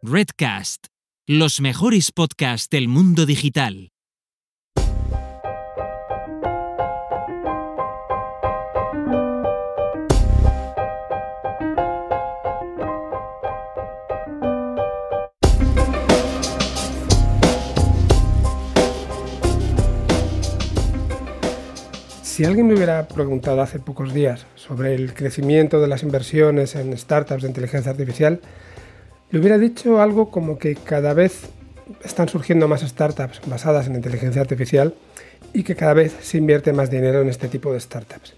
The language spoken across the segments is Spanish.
Redcast, los mejores podcasts del mundo digital. Si alguien me hubiera preguntado hace pocos días sobre el crecimiento de las inversiones en startups de inteligencia artificial, le hubiera dicho algo como que cada vez están surgiendo más startups basadas en inteligencia artificial y que cada vez se invierte más dinero en este tipo de startups.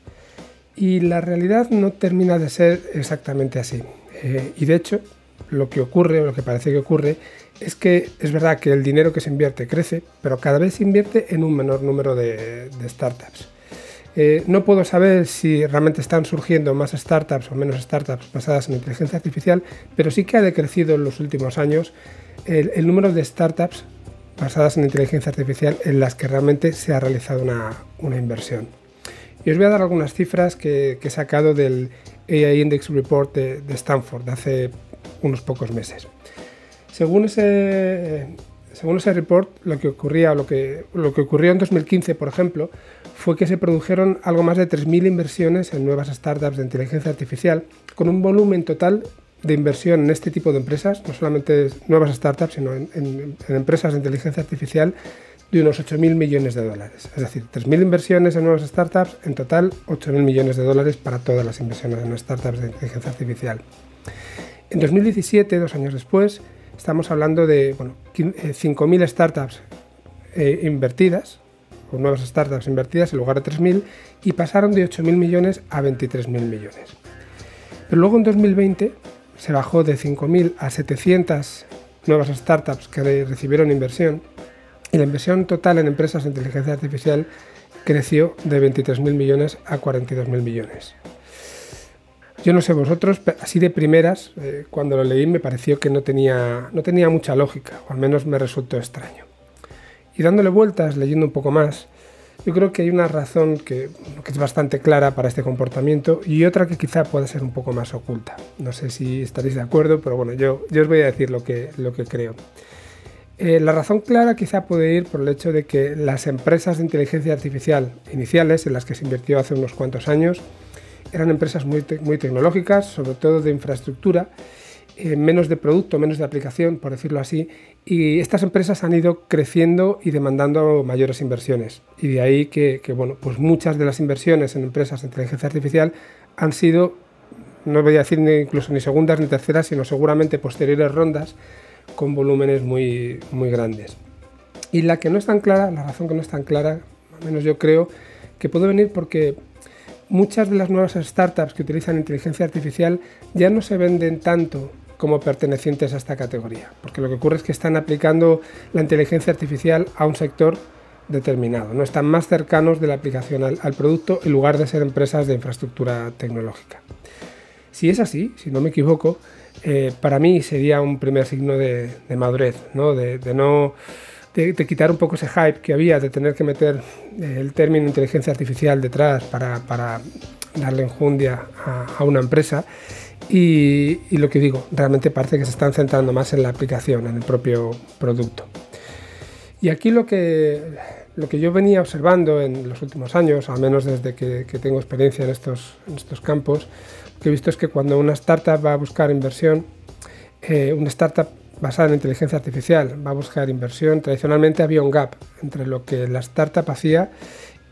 Y la realidad no termina de ser exactamente así. Eh, y de hecho, lo que ocurre, lo que parece que ocurre, es que es verdad que el dinero que se invierte crece, pero cada vez se invierte en un menor número de startups. Eh, no puedo saber si realmente están surgiendo más startups o menos startups basadas en inteligencia artificial, pero sí que ha decrecido en los últimos años el, número de startups basadas en inteligencia artificial en las que realmente se ha realizado una, inversión. Y os voy a dar algunas cifras que, he sacado del AI Index Report de, Stanford de hace unos pocos meses. Según ese, según ese report, lo que ocurría, lo que, lo que ocurrió en 2015, por ejemplo, fue que se produjeron algo más de 3.000 inversiones en nuevas startups de inteligencia artificial, con un volumen total de inversión en este tipo de empresas, no solamente nuevas startups, sino en, empresas de inteligencia artificial, de unos 8.000 millones de dólares. Es decir, 3.000 inversiones en nuevas startups, en total 8.000 millones de dólares para todas las inversiones en startups de inteligencia artificial. En 2017, dos años después, estamos hablando de bueno, 5.000 eh, startups eh, invertidas con nuevas startups invertidas en lugar de 3.000 y pasaron de 8.000 millones a 23.000 millones. Pero luego en 2020 se bajó de 5.000 a 700 nuevas startups que recibieron inversión y la inversión total en empresas de inteligencia artificial creció de 23.000 millones a 42.000 millones. Yo no sé vosotros, así de primeras, eh, cuando lo leí me pareció que no tenía, no tenía mucha lógica, o al menos me resultó extraño. Y dándole vueltas, leyendo un poco más, yo creo que hay una razón que, es bastante clara para este comportamiento y otra que quizá pueda ser un poco más oculta. No sé si estaréis de acuerdo, pero bueno, yo, yo os voy a decir lo que, lo que creo. Eh, la razón clara quizá puede ir por el hecho de que las empresas de inteligencia artificial iniciales, en las que se invirtió hace unos cuantos años, eran empresas muy, muy tecnológicas, sobre todo de infraestructura, eh, menos de producto, menos de aplicación, por decirlo así, y estas empresas han ido creciendo y demandando mayores inversiones. Y de ahí que, bueno, pues muchas de las inversiones en empresas de inteligencia artificial han sido, no voy a decir ni incluso ni segundas ni terceras, sino seguramente posteriores rondas con volúmenes muy, muy grandes. Y la que no es tan clara, la razón que no es tan clara, al menos yo creo, que puede venir porque muchas de las nuevas startups que utilizan inteligencia artificial ya no se venden tanto como pertenecientes a esta categoría, porque lo que ocurre es que están aplicando la inteligencia artificial a un sector determinado, no están más cercanos de la aplicación al, producto en lugar de ser empresas de infraestructura tecnológica. Si es así, si no me equivoco, eh, para mí sería un primer signo de, madurez, ¿no? de, no de, quitar un poco ese hype que había de tener que meter eh, el término inteligencia artificial detrás para, darle enjundia a una empresa y, lo que digo, realmente parece que se están centrando más en la aplicación, en el propio producto. Y aquí lo que, lo que yo venía observando en los últimos años, al menos desde que, tengo experiencia en estos, en estos campos, lo que he visto es que cuando una startup va a buscar inversión, eh, una startup basada en inteligencia artificial va a buscar inversión, tradicionalmente había un gap entre lo que la startup hacía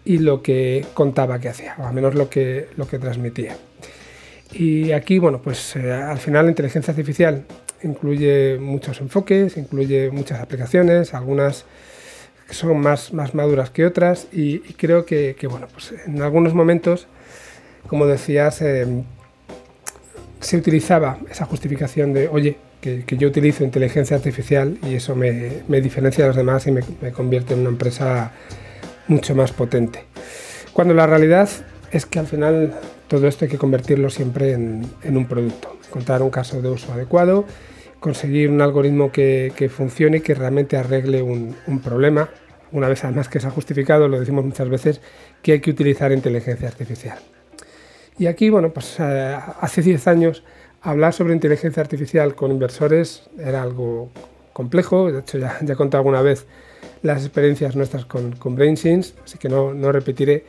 y lo que contaba que hacía, o al menos lo que, lo que transmitía. Y aquí, bueno, pues eh, al final la inteligencia artificial incluye muchos enfoques, incluye muchas aplicaciones, algunas son más, maduras que otras y, creo que, bueno, pues en algunos momentos, como decías, eh, se utilizaba esa justificación de, oye, que, yo utilizo inteligencia artificial y eso me, me diferencia de los demás y me, me convierte en una empresa mucho más potente. Cuando la realidad es que al final todo esto hay que convertirlo siempre en, un producto, encontrar un caso de uso adecuado, conseguir un algoritmo que, funcione y que realmente arregle un, problema. Una vez además que se ha justificado, lo decimos muchas veces, que hay que utilizar inteligencia artificial. Y aquí, bueno, pues eh, hace 10 años hablar sobre inteligencia artificial con inversores era algo complejo, de hecho ya, ya he contado alguna vez las experiencias nuestras con, con BrainSense, así que no, repetiré.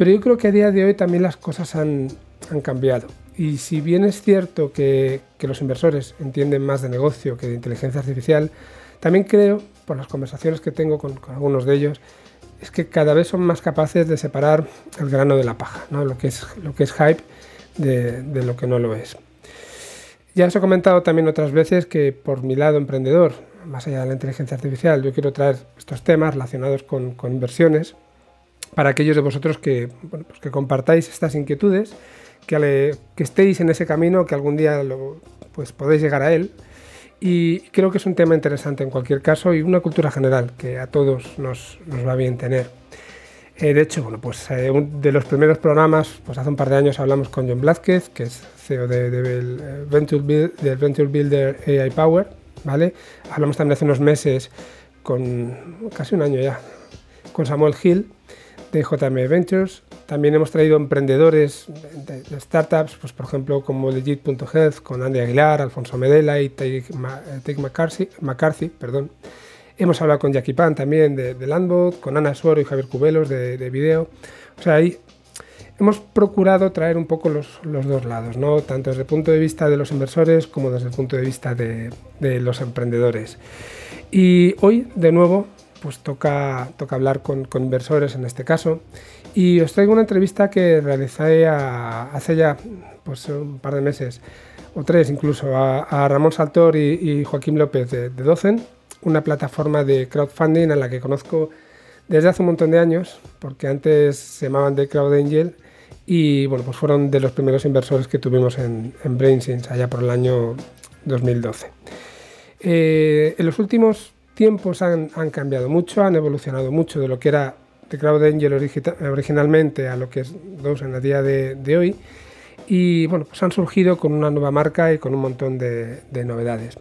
Pero yo creo que a día de hoy también las cosas han, han cambiado. Y si bien es cierto que, que, los inversores entienden más de negocio que de inteligencia artificial, también creo, por las conversaciones que tengo con, con algunos de ellos, es que cada vez son más capaces de separar el grano de la paja, ¿no? lo, que es, lo que es hype de, de lo que no lo es. Ya os he comentado también otras veces que por mi lado emprendedor, más allá de la inteligencia artificial, yo quiero traer estos temas relacionados con, con inversiones para aquellos de vosotros que, bueno, pues que compartáis estas inquietudes, que, que, estéis en ese camino, que algún día lo, pues podéis llegar a él. Y creo que es un tema interesante en cualquier caso y una cultura general que a todos nos, nos va bien tener. Eh, de hecho, bueno, pues eh, un de los primeros programas, pues hace un par de años hablamos con John Blázquez, que es CEO de, de, de Venture Build, del Venture Builder AI Power, ¿vale? Hablamos también hace unos meses con, casi un año ya, con Samuel Hill de JM Ventures. También hemos traído emprendedores de, startups, pues por ejemplo como Legit.health, con Andy Aguilar, Alfonso Medela y Take, McCarthy, McCarthy perdón. Hemos hablado con Jackie Pan también de, de Landbot, con Ana Suoro y Javier Cubelos de, de Video. O sea, ahí hemos procurado traer un poco los, dos lados, ¿no? tanto desde el punto de vista de los inversores como desde el punto de vista de los emprendedores. Y hoy, de nuevo, pues toca, toca hablar con, inversores en este caso. Y os traigo una entrevista que realicé a, hace ya pues, un par de meses, o tres incluso, a, Ramón Saltor y, Joaquín López de, de Docen una plataforma de crowdfunding a la que conozco desde hace un montón de años, porque antes se llamaban The Crowd Angel y bueno, pues fueron de los primeros inversores que tuvimos en, en BrainSense allá por el año 2012. Eh, en los últimos tiempos han, han, cambiado mucho, han evolucionado mucho de lo que era The Crowd Angel originalmente a lo que es Dos en el día de, de, hoy y bueno, pues han surgido con una nueva marca y con un montón de, de novedades.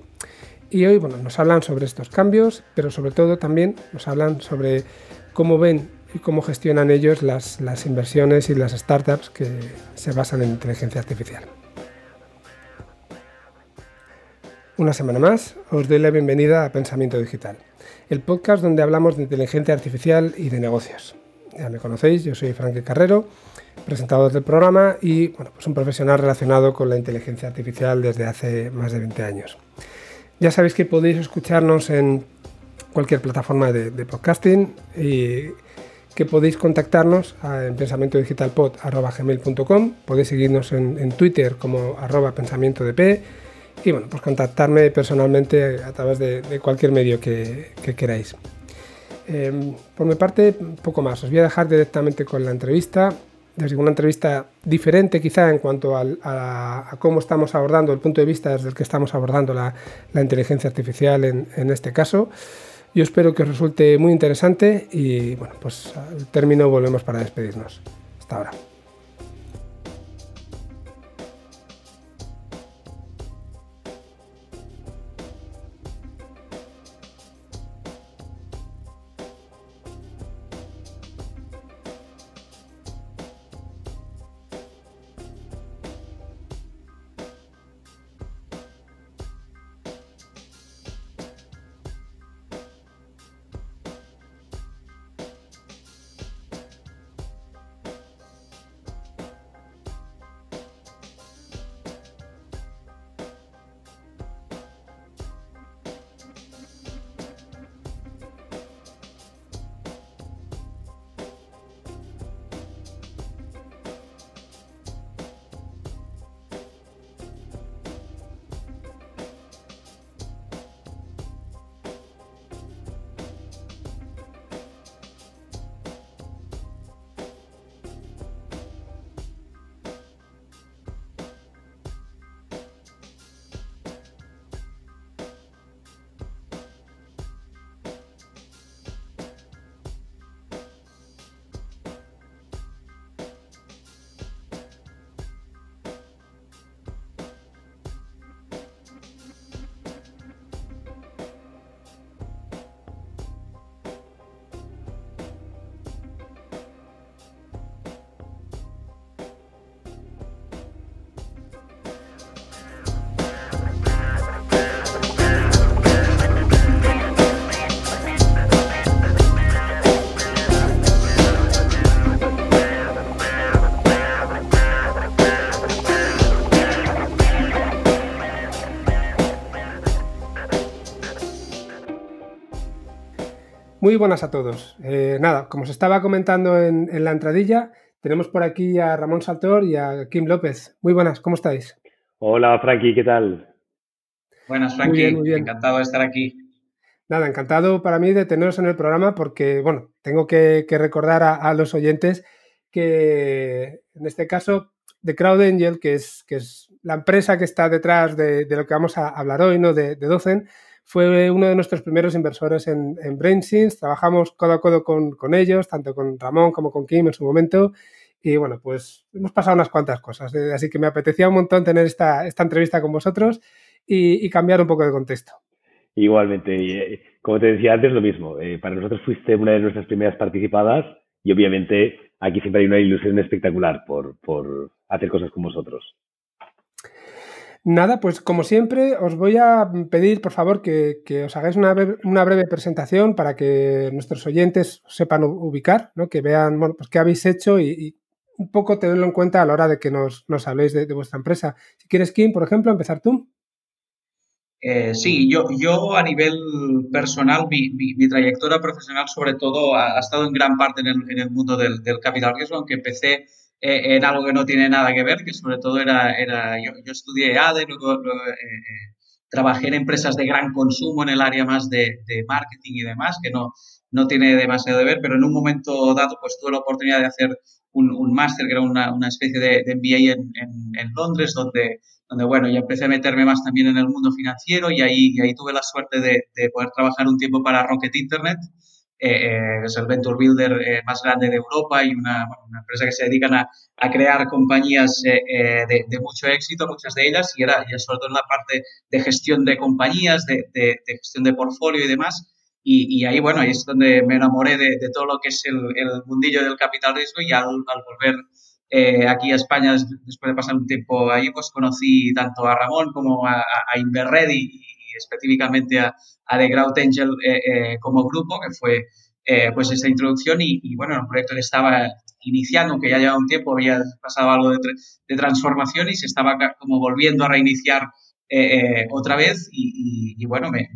Y hoy bueno, nos hablan sobre estos cambios, pero sobre todo también nos hablan sobre cómo ven y cómo gestionan ellos las, las inversiones y las startups que se basan en inteligencia artificial. Una semana más os doy la bienvenida a Pensamiento Digital, el podcast donde hablamos de inteligencia artificial y de negocios. Ya me conocéis, yo soy Frankie Carrero, presentador del programa y bueno, pues un profesional relacionado con la inteligencia artificial desde hace más de 20 años. Ya sabéis que podéis escucharnos en cualquier plataforma de, podcasting y que podéis contactarnos en pensamientodigitalpod.com, podéis seguirnos en, Twitter como arroba pensamiento y bueno, pues contactarme personalmente a través de, cualquier medio que, que queráis. Eh, por mi parte, poco más. Os voy a dejar directamente con la entrevista desde una entrevista diferente quizá en cuanto a, cómo estamos abordando, el punto de vista desde el que estamos abordando la, la inteligencia artificial en, en, este caso. Yo espero que os resulte muy interesante y bueno, pues al término volvemos para despedirnos. Hasta ahora. Muy buenas a todos. Eh, nada, como se estaba comentando en, la entradilla, tenemos por aquí a Ramón Saltor y a Kim López. Muy buenas, ¿cómo estáis? Hola, Frankie, ¿qué tal? Buenas, Frankie. Muy bien, Encantado de estar aquí. Nada, encantado para mí de teneros en el programa porque, bueno, tengo que, recordar a, los oyentes que, en este caso, de Crowd Angel, que es, que es la empresa que está detrás de, lo que vamos a hablar hoy, ¿no? De, de Docen, fue uno de nuestros primeros inversores en, en BrainSense. Trabajamos codo a codo con, ellos, tanto con Ramón como con Kim en su momento. Y bueno, pues hemos pasado unas cuantas cosas. ¿eh? Así que me apetecía un montón tener esta, entrevista con vosotros y, cambiar un poco de contexto. Igualmente, eh, como te decía antes, lo mismo. Eh, para nosotros fuiste una de nuestras primeras participadas y obviamente aquí siempre hay una ilusión espectacular por hacer cosas con vosotros. Nada, pues como siempre, os voy a pedir, por favor, que, os hagáis una, breve presentación para que nuestros oyentes sepan ubicar, ¿no? que vean bueno, pues qué habéis hecho y, un poco tenerlo en cuenta a la hora de que nos, habléis de, vuestra empresa. Si quieres, Kim, por ejemplo, empezar tú. Eh, sí, yo, yo a nivel personal, mi, mi, trayectoria profesional sobre todo ha, estado en gran parte en el, en el mundo del capital riesgo, aunque empecé eh, en algo que no tiene nada que ver, que sobre todo era, era yo, yo estudié ADE, luego, eh, eh, trabajé en empresas de gran consumo en el área más de, de, marketing y demás, que no, no tiene demasiado que ver, pero en un momento dado pues tuve la oportunidad de hacer un, un máster que era una, una especie de, de MBA en, en, en, Londres, donde, donde bueno, ya empecé a meterme más también en el mundo financiero y ahí, y ahí tuve la suerte de, de poder trabajar un tiempo para Rocket Internet, eh, eh, es el venture builder eh, más grande de Europa y una, una empresa que se dedican a, a crear compañías de, de, mucho éxito, muchas de ellas, y era y sobre todo en la parte de gestión de compañías, de, de gestión de portfolio y demás. Y, y, ahí, bueno, ahí es donde me enamoré de, todo lo que es el, el, mundillo del capital riesgo y al, al volver eh, aquí a España, después de pasar un tiempo ahí, pues conocí tanto a Ramón como a, a Inverready y específicamente a, a The Crowd Angel eh, eh, como grupo, que fue eh, pues esta introducción y, bueno, el proyecto que estaba iniciando, que ya llevaba un tiempo, había pasado algo de, de transformación y se estaba como volviendo a reiniciar otra vez y, y, bueno, me,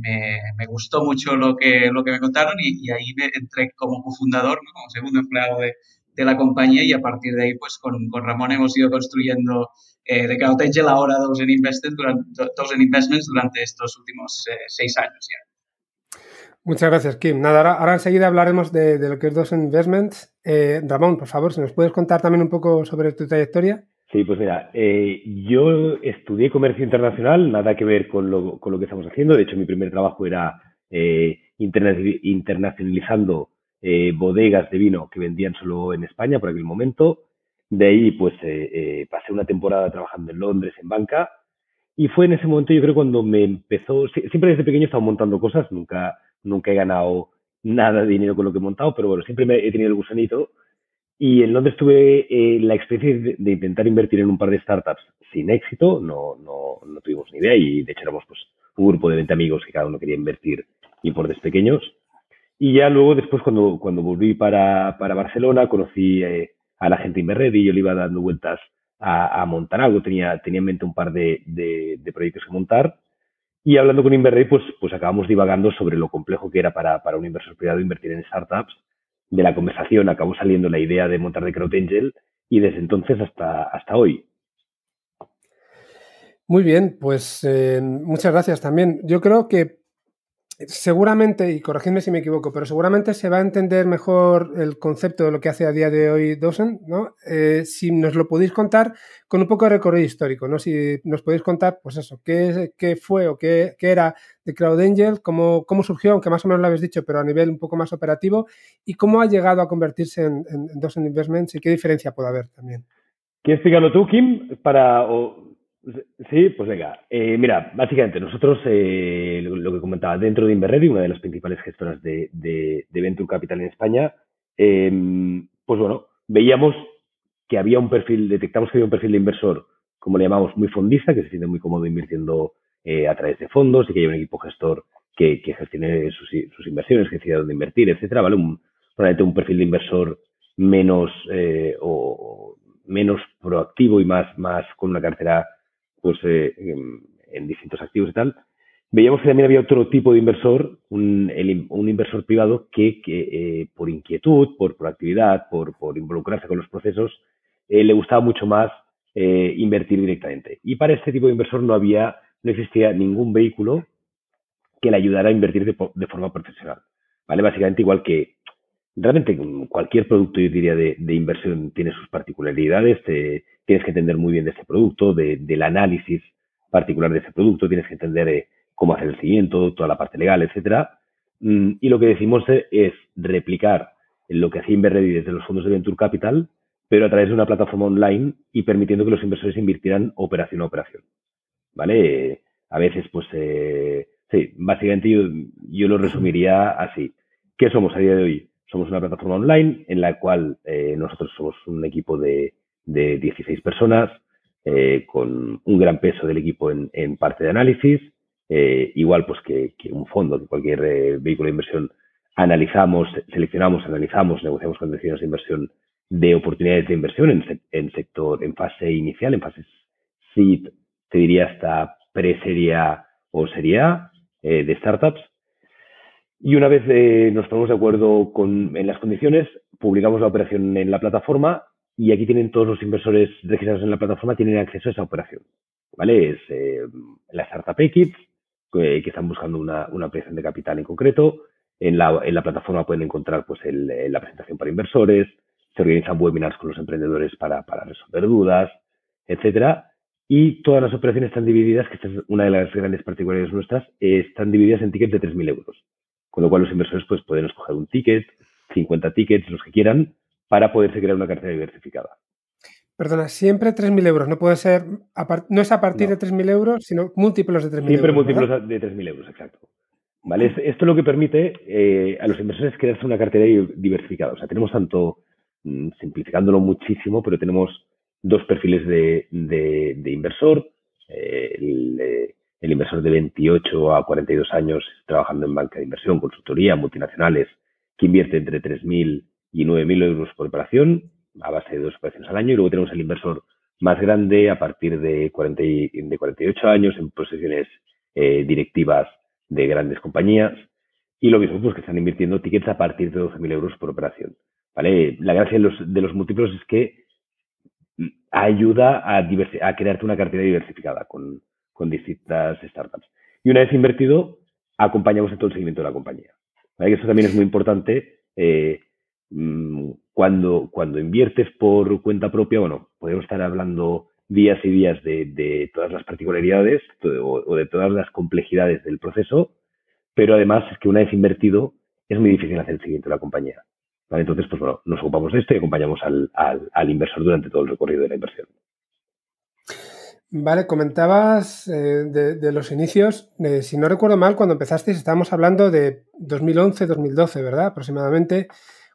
me, gustó mucho lo que, lo que me contaron y, ahí me entré como cofundador, ¿no? como segundo empleado de, de, la compañía y a partir de ahí pues con, con Ramón hemos ido construyendo eh, de Cloud Angel ahora Dozen Investments durante, Investments durante estos últimos eh, seis años ya. Muchas gracias, Kim. Nada, ahora, enseguida hablaremos de, lo que es Dozen Investments. Eh, Ramón, por favor, si nos puedes contar también un poco sobre tu trayectoria. Sí, pues mira, eh, yo estudié comercio internacional, nada que ver con lo, con lo que estamos haciendo. De hecho, mi primer trabajo era internacionalizando bodegas de vino que vendían solo en España por aquel momento. De ahí, pues, eh, eh, pasé una temporada trabajando en Londres, en banca, y fue en ese momento, yo creo, cuando me empezó, siempre desde pequeño he estado montando cosas, nunca, nunca he ganado nada de dinero con lo que he montado, pero bueno, siempre me he tenido el gusanito. Y en Londres tuve eh, la experiencia de, intentar invertir en un par de startups sin éxito, no, no, no tuvimos ni idea y de hecho éramos pues un grupo de 20 amigos que cada uno quería invertir importes pequeños. Y ya luego, después, cuando, cuando volví para, para Barcelona, conocí a la gente Inverred y yo le iba dando vueltas a, montar algo, tenía, tenía en mente un par de, proyectos que montar y hablando con Inverred pues, pues acabamos divagando sobre lo complejo que era para, para un inversor privado invertir en startups. De la conversación acabó saliendo la idea de montar de Crowd Angel y desde entonces hasta, hasta hoy. Muy bien, pues eh, muchas gracias también. Yo creo que seguramente, y corregidme si me equivoco, pero seguramente se va a entender mejor el concepto de lo que hace a día de hoy Dosen, ¿no? Eh, si nos lo podéis contar con un poco de recorrido histórico, ¿no? Si nos podéis contar, pues eso, qué, fue o qué, era de Cloud Angel, cómo, cómo surgió, aunque más o menos lo habéis dicho, pero a nivel un poco más operativo, y cómo ha llegado a convertirse en, en, Investments y qué diferencia puede haber también. ¿Quieres explicarlo tú, Kim? Para, Sí, pues venga. Eh, mira, básicamente nosotros, eh, lo, que comentaba, dentro de Inverredi, una de las principales gestoras de, de, Venture Capital en España, em, pues bueno, veíamos que había un perfil, detectamos que había un perfil de inversor, como le llamamos, muy fondista, que se siente muy cómodo invirtiendo eh, a través de fondos y que hay un equipo gestor que, que gestione sus, sus, inversiones, que decida dónde invertir, etcétera, ¿vale? Un, probablemente un perfil de inversor menos o menos proactivo y más, más con una cartera pues eh, en, distintos activos y tal. veíamos que también había otro tipo de inversor, un, un inversor privado que, que eh, por inquietud, por proactividad, por, por involucrarse con los procesos, eh, le gustaba mucho más eh, invertir directamente. Y para este tipo de inversor no había, no existía ningún vehículo que le ayudara a invertir de, de forma profesional. ¿Vale? Básicamente igual que realmente cualquier producto, yo diría, de, inversión tiene sus particularidades, te, tienes que entender muy bien de ese producto, de, del análisis particular de ese producto, tienes que entender eh, cómo hacer el seguimiento, toda la parte legal, etcétera. Mm, y lo que decimos es replicar lo que hacía Inverready desde los fondos de Venture Capital, pero a través de una plataforma online y permitiendo que los inversores invirtieran operación a operación. ¿Vale? A veces, pues, eh, sí, básicamente yo, yo, lo resumiría así. ¿Qué somos a día de hoy? Somos una plataforma online en la cual eh, nosotros somos un equipo de, de 16 personas, eh, con un gran peso del equipo en, parte de análisis, eh, igual pues que, un fondo, que cualquier eh, vehículo de inversión, analizamos, seleccionamos, analizamos, negociamos condiciones de inversión de oportunidades de inversión en, sector, en fase inicial, en fase seed, te diría hasta pre-seria o seria eh, de startups. Y una vez nos ponemos de acuerdo con, en las condiciones, publicamos la operación en la plataforma y aquí tienen todos los inversores registrados en la plataforma tienen acceso a esa operación. ¿Vale? Es eh, la Startup Equips, que, están buscando una, una operación de capital en concreto. En la, en la plataforma pueden encontrar pues el, la presentación para inversores, se organizan webinars con los emprendedores para, para resolver dudas, etcétera. Y todas las operaciones están divididas, que esta es una de las grandes particularidades nuestras, están divididas en tickets de 3.000 euros. Con lo cual los inversores pues pueden escoger un ticket, 50 tickets, los que quieran, para poderse crear una cartera diversificada. Perdona, siempre 3.000 euros, no puede ser, no es a partir no. de 3.000 euros, sino múltiplos de 3.000 euros. Siempre múltiplos ¿verdad? de 3.000 euros, exacto. ¿Vale? Esto es lo que permite eh, a los inversores crearse una cartera diversificada. O sea, tenemos tanto, mm, simplificándolo muchísimo, pero tenemos dos perfiles de, de, de inversor. Eh, el, eh, el, inversor de 28 a 42 años trabajando en banca de inversión, consultoría, multinacionales, que invierte entre 3.000 y 9.000 euros por operación a base de dos operaciones al año. Y luego tenemos el inversor más grande a partir de, 40 y, de 48 años en posiciones eh, directivas de grandes compañías. Y lo mismo, pues que están invirtiendo tickets a partir de 12.000 euros por operación. ¿Vale? La gracia de los, de los múltiplos es que ayuda a, a crearte una cartera diversificada con, con distintas startups. Y una vez invertido, acompañamos en todo el seguimiento de la compañía. ¿Vale? Eso también es muy importante. Eh, cuando, cuando inviertes por cuenta propia, bueno, podemos estar hablando días y días de, todas las particularidades o, de todas las complejidades del proceso, pero además es que una vez invertido es muy difícil hacer el seguimiento de la compañía. ¿vale? Entonces, pues bueno, nos ocupamos de esto y acompañamos al, al, inversor durante todo el recorrido de la inversión. Vale, comentabas eh, de, de, los inicios. Eh, si no recuerdo mal, cuando empezasteis estábamos hablando de 2011-2012, ¿verdad? Aproximadamente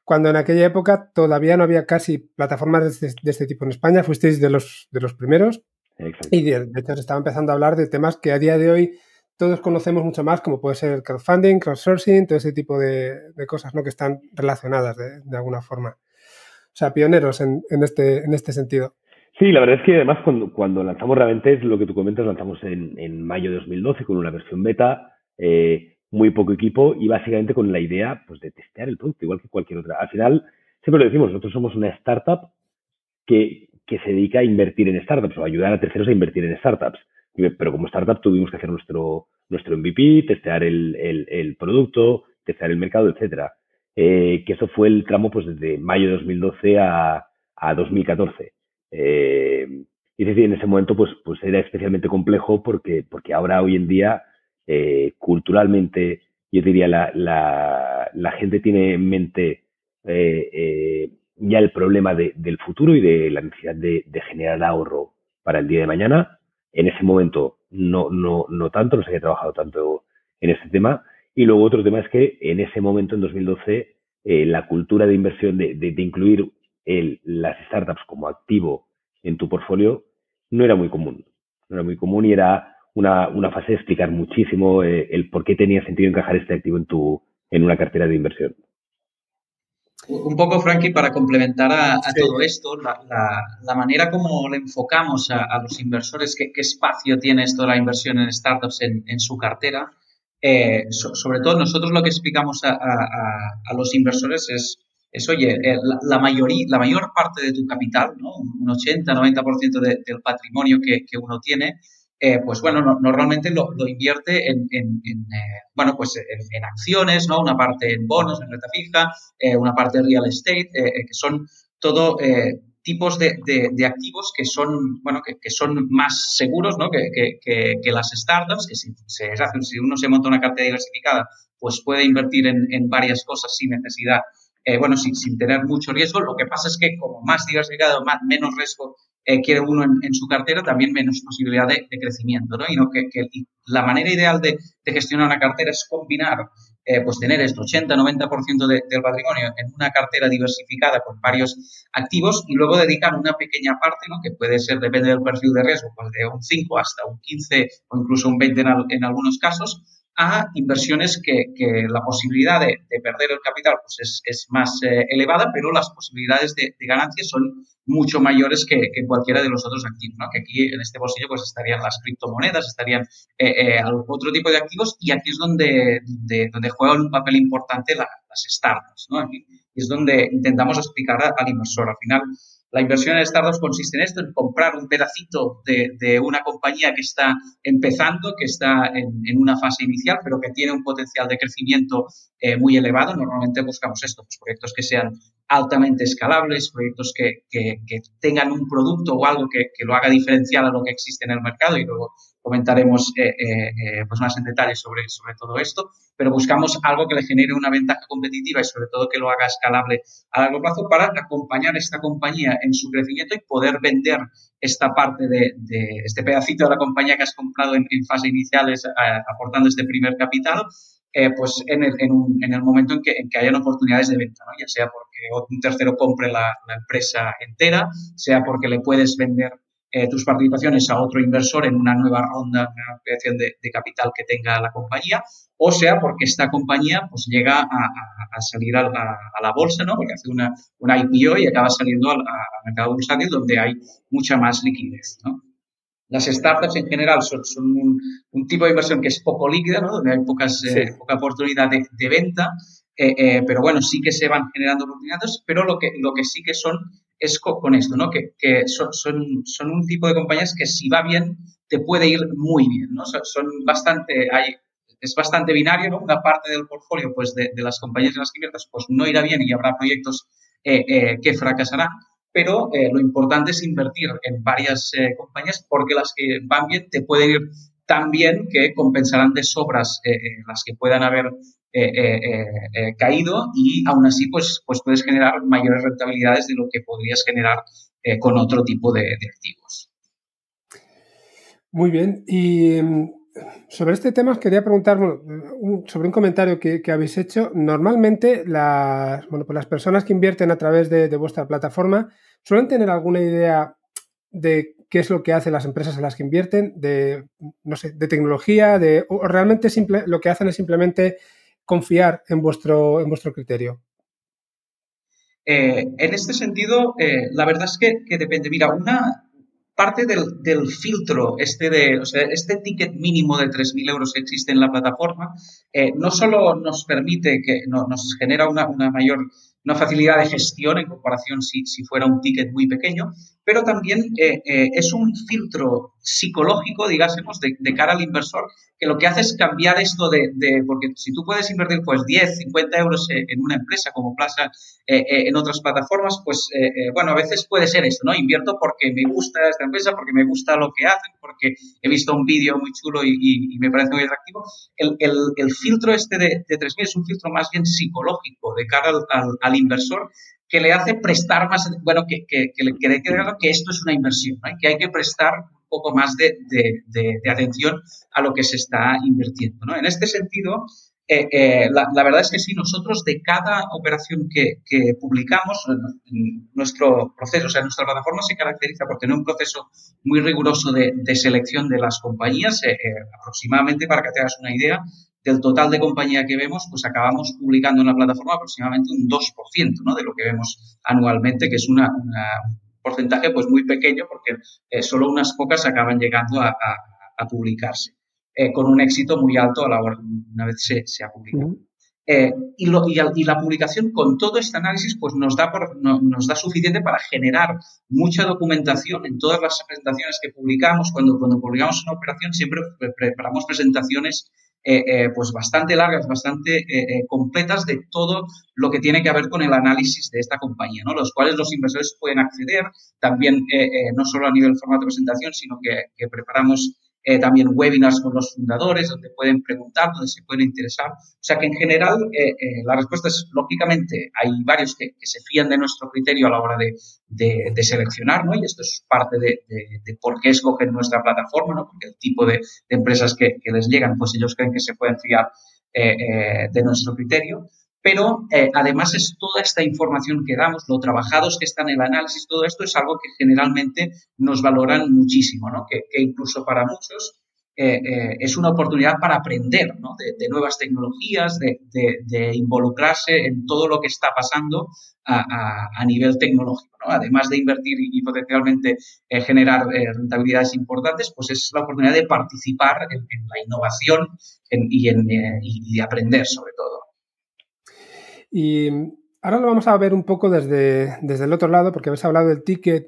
cuando en aquella época todavía no había casi plataformas de este, de este tipo en España, fuisteis de los, de los primeros. Exacto. Y de, de, hecho se estaba empezando a hablar de temas que a día de hoy todos conocemos mucho más, como puede ser crowdfunding, crowdsourcing, todo ese tipo de, de cosas ¿no? que están relacionadas de, de, alguna forma. O sea, pioneros en, en, este, en este sentido. Sí, la verdad es que además cuando, cuando lanzamos realmente es lo que tú comentas, lanzamos en, en mayo de 2012 con una versión beta. Eh, muy poco equipo y básicamente con la idea pues, de testear el producto, igual que cualquier otra. Al final, siempre lo decimos, nosotros somos una startup que, que se dedica a invertir en startups o ayudar a terceros a invertir en startups. Pero como startup tuvimos que hacer nuestro, nuestro MVP, testear el, el, el producto, testear el mercado, etcétera. Eh, que eso fue el tramo pues desde mayo de 2012 a, a 2014. Eh, y es decir, en ese momento pues, pues era especialmente complejo porque, porque ahora hoy en día eh, culturalmente, yo diría, la, la, la, gente tiene en mente eh, eh, ya el problema de, del futuro y de la necesidad de, generar ahorro para el día de mañana. En ese momento no, no, no tanto, no se había trabajado tanto en este tema. Y luego otro tema es que en ese momento, en 2012, eh, la cultura de inversión, de, de, de incluir el, las startups como activo en tu portfolio, no era muy común. No era muy común y era una, una fase de explicar muchísimo eh, el por qué tenía sentido encajar este activo en, tu, en una cartera de inversión. Un poco, Frankie, para complementar a, todo esto, la, manera como le enfocamos a, los inversores, qué, espacio tiene esto de la inversión en startups en, su cartera, eh, sobre todo nosotros lo que explicamos a, los inversores es, es oye, eh, la, mayoría, la mayor parte de tu capital, ¿no? un 80-90% del patrimonio que, que uno tiene, eh, pues bueno, normalmente lo, invierte en, eh, bueno, pues en, acciones, ¿no? Una parte en bonos, en renta fija, eh, una parte en real estate, que son todo tipos de, activos que son, bueno, que, son más seguros, ¿no? Que, que, las startups, que si, si uno se monta una cartera diversificada, pues puede invertir en, varias cosas sin necesidad bueno, sin, sin, tener mucho riesgo. Lo que pasa es que como más diversificado, más, menos riesgo eh, quiere uno en, su cartera, también menos posibilidad de, crecimiento, ¿no? Y no que, la manera ideal de, gestionar una cartera es combinar, eh, pues tener esto, 80-90% del patrimonio en una cartera diversificada con varios activos y luego dedicar una pequeña parte, ¿no? Que puede ser, depende del perfil de riesgo, pues de un 5 hasta un 15 o incluso un 20 en algunos casos, a inversiones que, la posibilidad de, perder el capital pues es, más eh, elevada, pero las posibilidades de, ganancia son mucho mayores que, cualquiera de los otros activos, ¿no? que aquí en este bolsillo pues estarían las criptomonedas, estarían eh, eh, otro tipo de activos y aquí es donde, donde, juegan un papel importante las startups. ¿no? Y es donde intentamos explicar al inversor. Al final, la inversión en startups consiste en esto, en comprar un pedacito de, una compañía que está empezando, que está en, una fase inicial, pero que tiene un potencial de crecimiento eh, muy elevado. Normalmente buscamos esto, pues, proyectos que sean altamente escalables, proyectos que, tengan un producto o algo que, lo haga diferencial a lo que existe en el mercado y luego comentaremos eh, eh, pues más en detalle sobre, sobre todo esto, pero buscamos algo que le genere una ventaja competitiva y sobre todo que lo haga escalable a largo plazo para acompañar a esta compañía en su crecimiento y poder vender esta parte de, este pedacito de la compañía que has comprado en, fase inicial, aportando este primer capital eh, pues en el, en, el, momento en que, en que hayan oportunidades de venta, ¿no? ya sea porque un tercero compre la, empresa entera, sea porque le puedes vender eh, tus participaciones a otro inversor en una nueva ronda, una ampliación de, capital que tenga la compañía, o sea porque esta compañía pues llega a, a, salir a, a, la bolsa, ¿no? porque hace una, una IPO y acaba saliendo al, mercado bursátil donde hay mucha más liquidez. ¿no? Las startups en general son, un, tipo de inversión que es poco líquida, ¿no? donde hay pocas, eh, poca oportunidad de, venta, eh, eh, pero bueno, sí que se van generando oportunidades, pero lo que, lo que sí que son es con, esto, ¿no? que, son, son, un tipo de compañías que si va bien te puede ir muy bien. ¿no? Son, bastante, hay, es bastante binario, ¿no? una parte del portfolio pues, de, las compañías en las que inviertas pues, no irá bien y habrá proyectos que fracasarán pero eh, lo importante es invertir en varias eh, compañías porque las que van bien te pueden ir tan bien que compensarán de sobras eh, las que puedan haber caído y aún así pues, pues puedes generar mayores rentabilidades de lo que podrías generar con otro tipo de, activos. Muy bien. Y mm, sobre este tema quería preguntar sobre un comentario que, habéis hecho. Normalmente las, bueno, pues las personas que invierten a través de vuestra plataforma ¿Suelen tener alguna idea de qué es lo que hacen las empresas en las que invierten, de, no sé, de tecnología, de, o realmente simple, lo que hacen es simplemente confiar en vuestro, en vuestro criterio? Eh, en este sentido, eh, la verdad es que, que, depende. Mira, una, parte del, filtro, este, de, o sea, este ticket mínimo de 3.000 euros que existe en la plataforma, eh, no solo nos permite que nos genera una, mayor una facilidad de gestión en comparación si, si, fuera un ticket muy pequeño, pero también eh, eh, es un filtro psicológico, digásemos, de, cara al inversor, que lo que hace es cambiar esto de, porque si tú puedes invertir pues 10, 50 euros en una empresa como Plaza en otras plataformas, pues bueno, a veces puede ser esto, ¿no? Invierto porque me gusta esta empresa, porque me gusta lo que hacen, porque he visto un vídeo muy chulo y, me parece muy atractivo. El, filtro este de, de 3.000 es un filtro más bien psicológico de cara al, inversor que le hace prestar más, bueno, que, que, que claro que esto es una inversión, que hay que prestar un poco más de, de, de, atención a lo que se está invirtiendo. ¿no? En este sentido, eh, eh, la, verdad es que sí, nosotros de cada operación que, publicamos, nuestro proceso, o sea, nuestra plataforma se caracteriza por tener un proceso muy riguroso de, selección de las compañías. Eh, aproximadamente, para que te hagas una idea, del total de compañía que vemos, pues acabamos publicando en la plataforma aproximadamente un 2% ¿no? de lo que vemos anualmente, que es un porcentaje pues muy pequeño porque eh, solo unas pocas acaban llegando a, publicarse, eh, con un éxito muy alto a la hora, una vez se ha publicado. Eh, y, la publicación con todo este análisis pues nos da, nos da suficiente para generar mucha documentación en todas las presentaciones que publicamos. Cuando, cuando publicamos una operación siempre preparamos presentaciones eh, eh, pues bastante largas, bastante completas de todo lo que tiene que ver con el análisis de esta compañía, ¿no? los cuales los inversores pueden acceder también no solo a nivel formato de presentación, sino que, que preparamos eh, también webinars con los fundadores donde pueden preguntar, donde se pueden interesar. O sea que en general eh, eh, la respuesta es, lógicamente, hay varios que, se fían de nuestro criterio a la hora de, de, seleccionar, ¿no? Y esto es parte de, por qué escogen nuestra plataforma, ¿no? Porque el tipo de, empresas que, que, les llegan, pues ellos creen que se pueden fiar de nuestro criterio pero eh, además es toda esta información que damos, lo trabajados que están en el análisis, todo esto es algo que generalmente nos valoran muchísimo, ¿no? que, incluso para muchos eh, eh, es una oportunidad para aprender ¿no? de, nuevas tecnologías, de, involucrarse en todo lo que está pasando a, nivel tecnológico. ¿no? Además de invertir y, potencialmente generar rentabilidades importantes, pues es la oportunidad de participar en, la innovación y de aprender sobre todo. Y ahora lo vamos a ver un poco desde, desde el otro lado, porque habéis hablado del ticket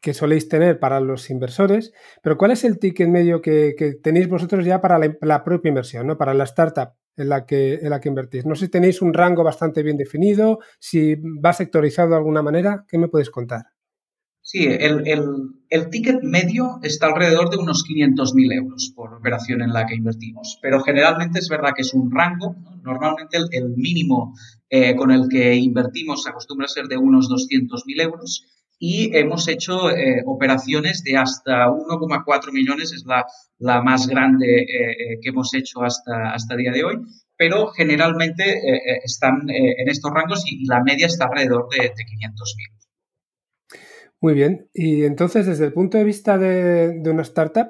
que soléis tener para los inversores, pero ¿cuál es el ticket medio que, tenéis vosotros ya para la, propia inversión, ¿no? para la startup en la, que, en la que invertís? No sé si tenéis un rango bastante bien definido, si va sectorizado de alguna manera, ¿qué me podéis contar? Sí, el, el, ticket medio está alrededor de unos 500.000 euros por operación en la que invertimos, pero generalmente es verdad que es un rango. Normalmente el, mínimo eh, con el que invertimos acostumbra a ser de unos 200.000 euros y hemos hecho eh, operaciones de hasta 1,4 millones, es la, la más grande eh, que hemos hecho hasta, hasta el día de hoy, pero generalmente están en estos rangos y, la media está alrededor de, de 500.000. Muy bien. Y entonces, desde el punto de vista de, una startup,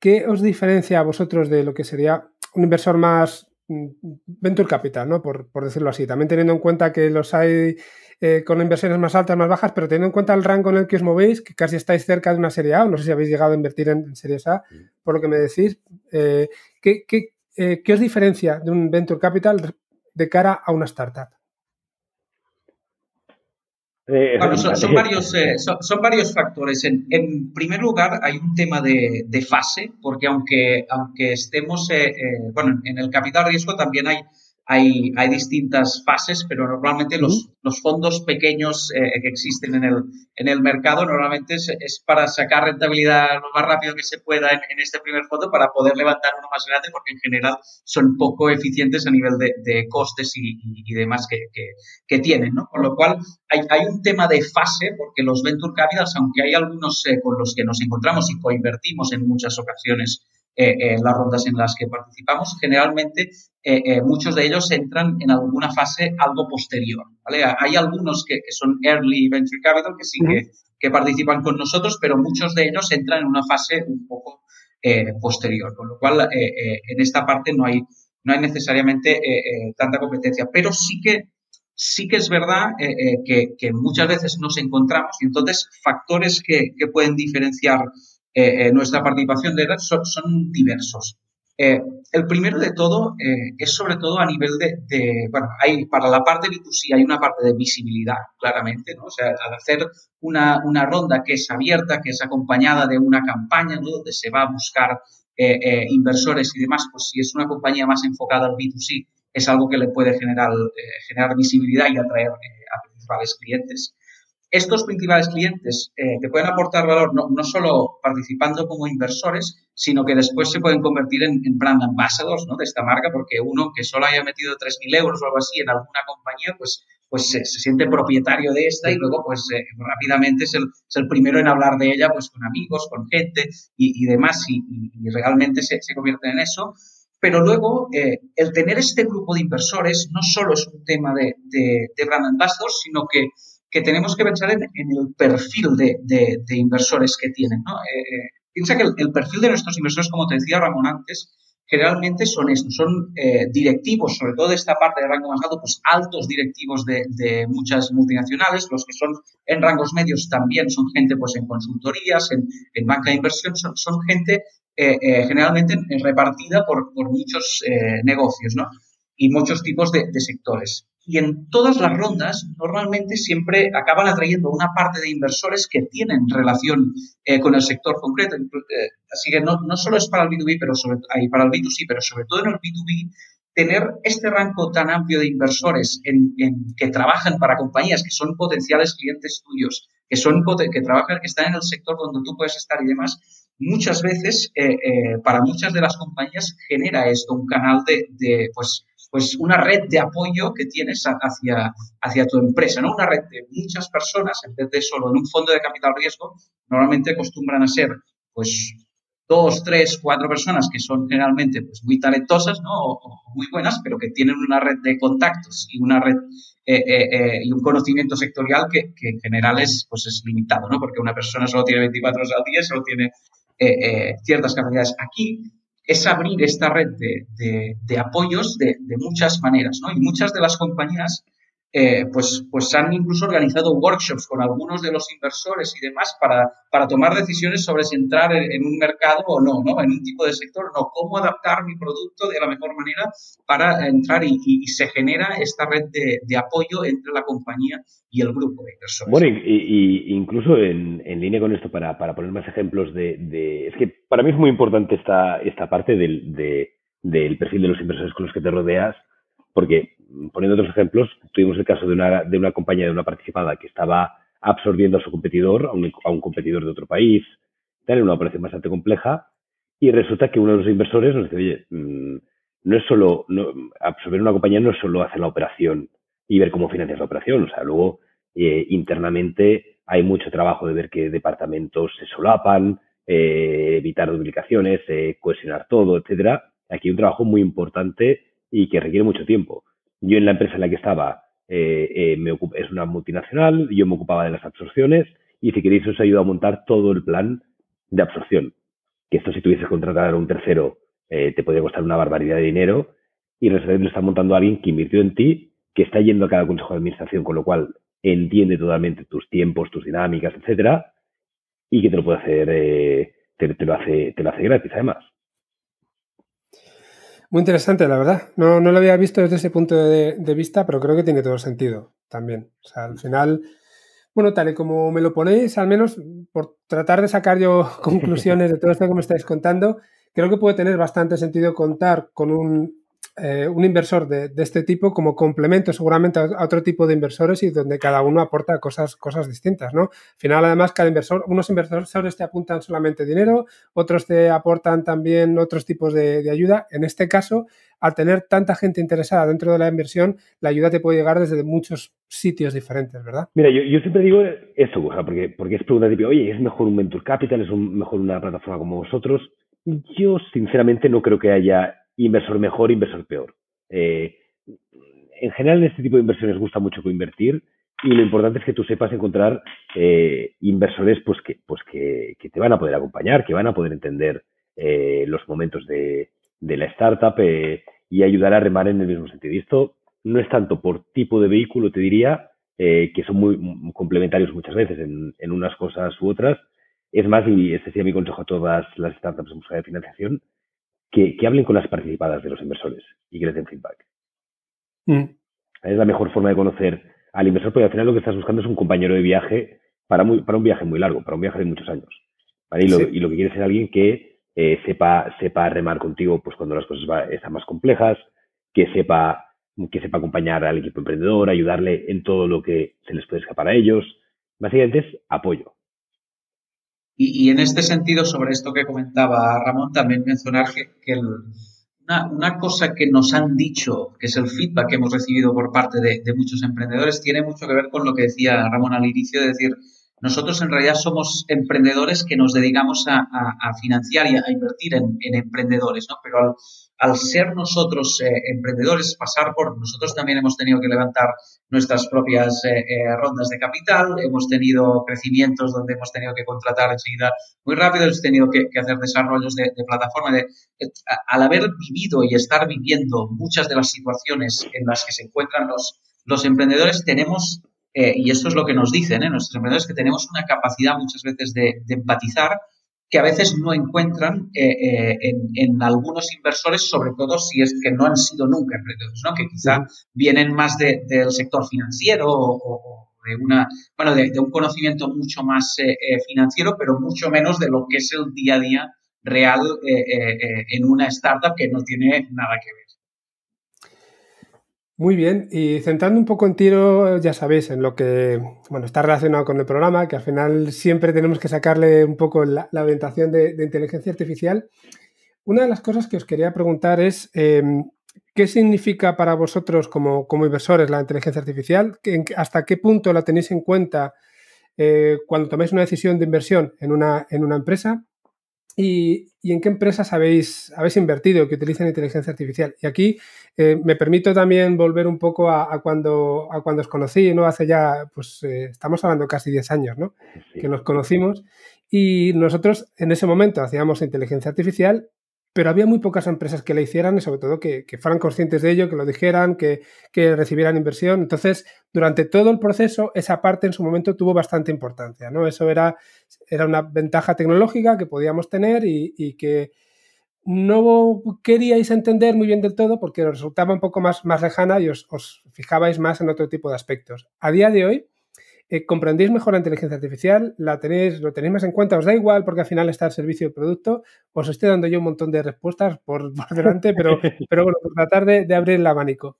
¿qué os diferencia a vosotros de lo que sería un inversor más venture capital, ¿no? Por, decirlo así. También teniendo en cuenta que los hay eh, con inversiones más altas, más bajas, pero teniendo en cuenta el rango en el que os movéis, que casi estáis cerca de una serie A, o no sé si habéis llegado a invertir en, series A, por lo que me decís, eh, ¿qué, eh, ¿qué os diferencia de un venture capital de cara a una startup? Eh, son, varios, eh, son, varios factores. En, primer lugar, hay un tema de, fase, porque aunque, aunque estemos, eh, bueno, en el capital riesgo también hay hay, hay distintas fases, pero normalmente los, los fondos pequeños eh, que existen en el, en el mercado normalmente es, es, para sacar rentabilidad lo más rápido que se pueda en, en, este primer fondo para poder levantar uno más grande, porque en general son poco eficientes a nivel de, de costes y, y, demás que, que, que, tienen. ¿no? Con lo cual, hay, hay, un tema de fase, porque los venture capitals, aunque hay algunos eh, con los que nos encontramos y coinvertimos en muchas ocasiones, las rondas en las que participamos, generalmente eh, muchos de ellos entran en alguna fase algo posterior. Hay algunos que, son early venture capital que sí que, participan con nosotros, pero muchos de ellos entran en una fase un poco posterior, con lo cual en esta parte no hay, no hay necesariamente tanta competencia, pero sí que sí que es verdad que, muchas veces nos encontramos y entonces factores que, que pueden diferenciar eh, eh, nuestra participación de edad son, diversos. Eh, el primero de todo es sobre todo a nivel de, bueno, hay, para la parte B2C hay una parte de visibilidad, claramente, ¿no? O sea, al hacer una, una ronda que es abierta, que es acompañada de una campaña. Donde se va a buscar inversores y demás, pues si es una compañía más enfocada al B2C, es algo que le puede generar, generar visibilidad y atraer a principales clientes estos principales clientes eh, te pueden aportar valor no, no, solo participando como inversores, sino que después se pueden convertir en, brand ambassadors ¿no? de esta marca, porque uno que solo haya metido 3.000 euros o algo así en alguna compañía, pues, pues se, siente propietario de esta y luego pues eh, rápidamente es el, es el, primero en hablar de ella pues con amigos, con gente y, y demás y, y, realmente se, se convierte en eso. Pero luego, eh, el tener este grupo de inversores no solo es un tema de, de, de brand ambassadors, sino que que tenemos que pensar en, el perfil de, inversores que tienen. ¿no? Eh, eh, piensa que el, perfil de nuestros inversores, como te decía Ramón antes, generalmente son estos, son eh, directivos, sobre todo de esta parte de rango más alto, pues altos directivos de, muchas multinacionales, los que son en rangos medios también son gente pues en consultorías, en, banca de inversión, son, gente eh, eh, generalmente repartida por, por muchos negocios, ¿no? Y muchos tipos de sectores y en todas las rondas normalmente siempre acaban atrayendo una parte de inversores que tienen relación eh, con el sector concreto. Eh, así que no, no, solo es para el B2B, pero sobre, para el B2C, pero sobre todo en el B2B, tener este rango tan amplio de inversores en, que trabajan para compañías que son potenciales clientes tuyos, que, son, que trabajan, que están en el sector donde tú puedes estar y demás, muchas veces eh, para muchas de las compañías genera esto un canal de, de pues, pues una red de apoyo que tienes hacia, hacia tu empresa, ¿no? Una red de muchas personas, en vez de solo en un fondo de capital riesgo, normalmente acostumbran a ser, pues, dos, tres, cuatro personas que son generalmente pues, muy talentosas, ¿no? O, muy buenas, pero que tienen una red de contactos y una red eh, eh, eh, y un conocimiento sectorial que, en general es, pues, es limitado, ¿no? Porque una persona solo tiene 24 horas al día, solo tiene ciertas capacidades. Aquí es abrir esta red de, apoyos de, muchas maneras, ¿no? Y muchas de las compañías, eh, pues, pues han incluso organizado workshops con algunos de los inversores y demás para, para tomar decisiones sobre si entrar en, un mercado o no, ¿no? En un tipo de sector o no, cómo adaptar mi producto de la mejor manera para entrar y, se genera esta red de, apoyo entre la compañía y el grupo de inversores. Bueno, y, incluso en, línea con esto, para, poner más ejemplos de, Es que para mí es muy importante esta, esta parte del, del perfil de los inversores con los que te rodeas, porque, poniendo otros ejemplos, tuvimos el caso de una, de una compañía, de una participada que estaba absorbiendo a su competidor, a un, a un competidor de otro país, tal, una operación bastante compleja, y resulta que uno de los inversores nos dice, oye, mm, no es solo, no, absorber una compañía no es solo hacer la operación y ver cómo financias la operación. O sea, luego eh, internamente hay mucho trabajo de ver qué departamentos se solapan, eh, evitar duplicaciones, eh, cohesionar todo, etcétera. Aquí hay un trabajo muy importante y que requiere mucho tiempo. Yo en la empresa en la que estaba me es una multinacional, yo me ocupaba de las absorciones y si queréis os ayudo a montar todo el plan de absorción. Que esto si tuvieses contratar a un tercero te podría costar una barbaridad de dinero y que lo está montando alguien que invirtió en ti que está yendo a cada consejo de administración, con lo cual entiende totalmente tus tiempos, tus dinámicas, etcétera, y que te lo puede hacer, eh, te, lo hace, te lo hace gratis además. Muy interesante, la verdad. No, no lo había visto desde ese punto de, vista, pero creo que tiene todo sentido también. O sea, al final, bueno, tal y como me lo ponéis, al menos por tratar de sacar yo conclusiones de todo esto que me estáis contando, creo que puede tener bastante sentido contar con un eh, un inversor de, este tipo como complemento seguramente a, otro tipo de inversores y donde cada uno aporta cosas, cosas distintas, ¿no? Al final, además, cada inversor, unos inversores te apuntan solamente dinero, otros te aportan también otros tipos de, ayuda. En este caso, al tener tanta gente interesada dentro de la inversión, la ayuda te puede llegar desde muchos sitios diferentes, ¿verdad? Mira, yo, siempre digo esto, porque, porque es pregunta tipo, oye, ¿es mejor un Venture Capital? ¿Es mejor una plataforma como vosotros? Yo, sinceramente, no creo que haya inversor mejor, inversor peor. Eh, en general, en este tipo de inversiones gusta mucho coinvertir y lo importante es que tú sepas encontrar eh, inversores pues que, pues que, te van a poder acompañar, que van a poder entender eh, los momentos de, la startup y ayudar a remar en el mismo sentido. Esto no es tanto por tipo de vehículo, te diría, que son muy complementarios muchas veces en, en, unas cosas u otras. Es más, y este sería mi consejo a todas las startups en busca de financiación, que, hablen con las participadas de los inversores y que les den feedback. Mm. Es la mejor forma de conocer al inversor, porque al final lo que estás buscando es un compañero de viaje para, muy, para un viaje muy largo, para un viaje de muchos años. Y, lo, y, lo, que quieres es alguien que eh, sepa, sepa remar contigo pues cuando las cosas están más complejas, que sepa, que sepa acompañar al equipo emprendedor, ayudarle en todo lo que se les puede escapar a ellos. Básicamente es apoyo. Y, en este sentido, sobre esto que comentaba Ramón, también mencionar que, una, cosa que nos han dicho, que es el feedback que hemos recibido por parte de, muchos emprendedores, tiene mucho que ver con lo que decía Ramón al inicio, de decir, nosotros en realidad somos emprendedores que nos dedicamos a, financiar y a, invertir en, emprendedores, ¿no? Pero al, ser nosotros eh, emprendedores, pasar por, nosotros también hemos tenido que levantar nuestras propias eh, eh, rondas de capital, hemos tenido crecimientos donde hemos tenido que contratar enseguida muy rápido, hemos tenido que, hacer desarrollos de, plataforma. De, al haber vivido y estar viviendo muchas de las situaciones en las que se encuentran los, los emprendedores, tenemos y esto es lo que nos dicen nuestros emprendedores, que tenemos una capacidad muchas veces de, empatizar que a veces no encuentran eh, en, algunos inversores, sobre todo si es que no han sido nunca emprendedores, ¿no? que quizá vienen más del sector financiero o, de, una, bueno, de, un conocimiento mucho más financiero, pero mucho menos de lo que es el día a día real en una startup que no tiene nada que ver. Muy bien, y centrando un poco en tiro, ya sabéis, en lo que bueno, está relacionado con el programa, que al final siempre tenemos que sacarle un poco la, orientación de, inteligencia artificial. Una de las cosas que os quería preguntar es, em, ¿qué significa para vosotros como, como inversores la inteligencia artificial? ¿Hasta qué punto la tenéis en cuenta eh, cuando tomáis una decisión de inversión en una, en una empresa? ¿Y, en qué empresas habéis, habéis invertido que utilizan inteligencia artificial? Y aquí eh, me permito también volver un poco a, cuando, a cuando os conocí, ¿no? Hace ya, pues eh, estamos hablando casi 10 años, ¿no? Que nos conocimos y nosotros en ese momento hacíamos inteligencia artificial pero había muy pocas empresas que la hicieran y sobre todo que, fueran conscientes de ello, que lo dijeran, que, recibieran inversión. Entonces, durante todo el proceso, esa parte en su momento tuvo bastante importancia. ¿no? Eso era, era una ventaja tecnológica que podíamos tener y, que no queríais entender muy bien del todo porque resultaba un poco más, más lejana y os, os fijabais más en otro tipo de aspectos. A día de hoy, eh, comprendéis mejor la inteligencia artificial, la tenéis, lo tenéis más en cuenta, os da igual porque al final está el servicio y el producto, os estoy dando yo un montón de respuestas por, delante, pero, pero bueno, por tratar de, abrir el abanico.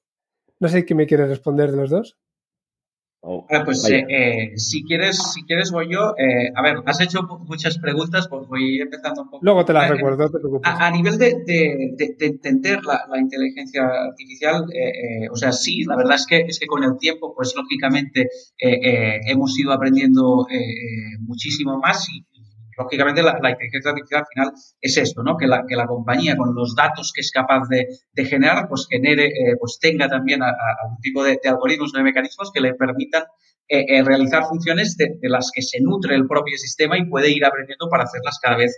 No sé qué me quieres responder de los dos. Oh, pues eh, eh, si quieres, si quieres voy yo. Eh, a ver, has hecho muchas preguntas, pues voy empezando un poco. Luego te las recuerdo, no te preocupes. A, nivel de, entender la, inteligencia artificial, o sea, sí, la verdad es que es que con el tiempo, pues lógicamente hemos ido aprendiendo muchísimo más y, lógicamente la, inteligencia artificial al final es esto, ¿no? Que la, que la compañía con los datos que es capaz de, generar, pues genere, eh, pues tenga también algún tipo de, algoritmos o de mecanismos que le permitan eh, eh, realizar funciones de, las que se nutre el propio sistema y puede ir aprendiendo para hacerlas cada vez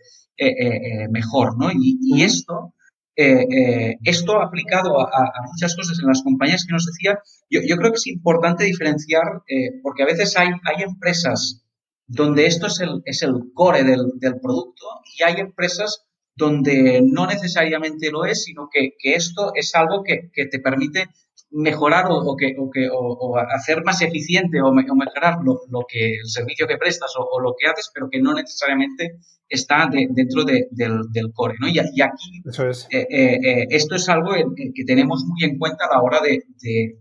mejor, ¿no? Y, esto, esto aplicado a, muchas cosas en las compañías que nos decía, yo, yo creo que es importante diferenciar, porque a veces hay, hay empresas donde esto es el, es el core del, del, producto y hay empresas donde no necesariamente lo es, sino que, que esto es algo que, que, te permite mejorar o, o que, o, que, o, hacer más eficiente o, mejorar lo, lo, que el servicio que prestas o, lo que haces, pero que no necesariamente está dentro de, del, del, core. ¿no? Y, y aquí eh, eh, eh, esto es algo que tenemos muy en cuenta a la hora de, de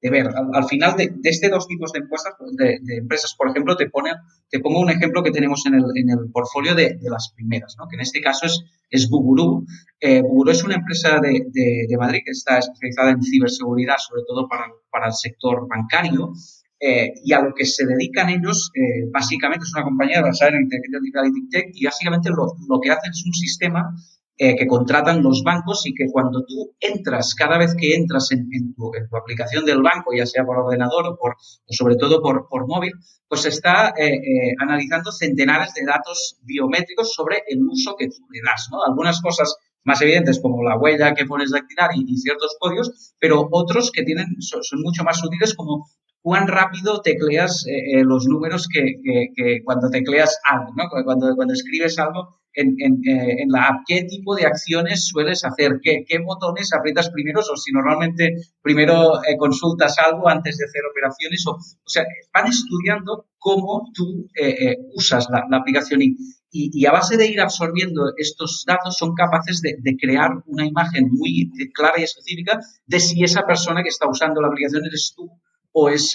de ver. Al, final de, de, este dos tipos de, empresas, de, empresas, por ejemplo, te, pone, te pongo un ejemplo que tenemos en el, en el portfolio de, las primeras, ¿no? que en este caso es, es Buguru. Eh, es una empresa de, Madrid que está especializada en ciberseguridad, sobre todo para, para el sector bancario. Eh, y a lo que se dedican ellos, eh, básicamente es una compañía basada en inteligencia artificial y TIC y básicamente lo, lo que hacen es un sistema eh, que contratan los bancos y que cuando tú entras, cada vez que entras en, tu, aplicación del banco, ya sea por ordenador o, por, sobre todo por, por móvil, pues está eh, eh, analizando centenares de datos biométricos sobre el uso que tú le das, ¿no? Algunas cosas más evidentes como la huella que pones de activar y, ciertos códigos, pero otros que tienen, son, mucho más útiles como cuán rápido tecleas los números que, que, cuando tecleas algo, ¿no? Cuando, cuando escribes algo, en, eh, en, la app, qué tipo de acciones sueles hacer, qué, qué botones aprietas primero o si normalmente primero eh, consultas algo antes de hacer operaciones. O, o sea, van estudiando cómo tú eh, usas la, aplicación y, y, a base de ir absorbiendo estos datos son capaces de, de, crear una imagen muy clara y específica de si esa persona que está usando la aplicación eres tú o es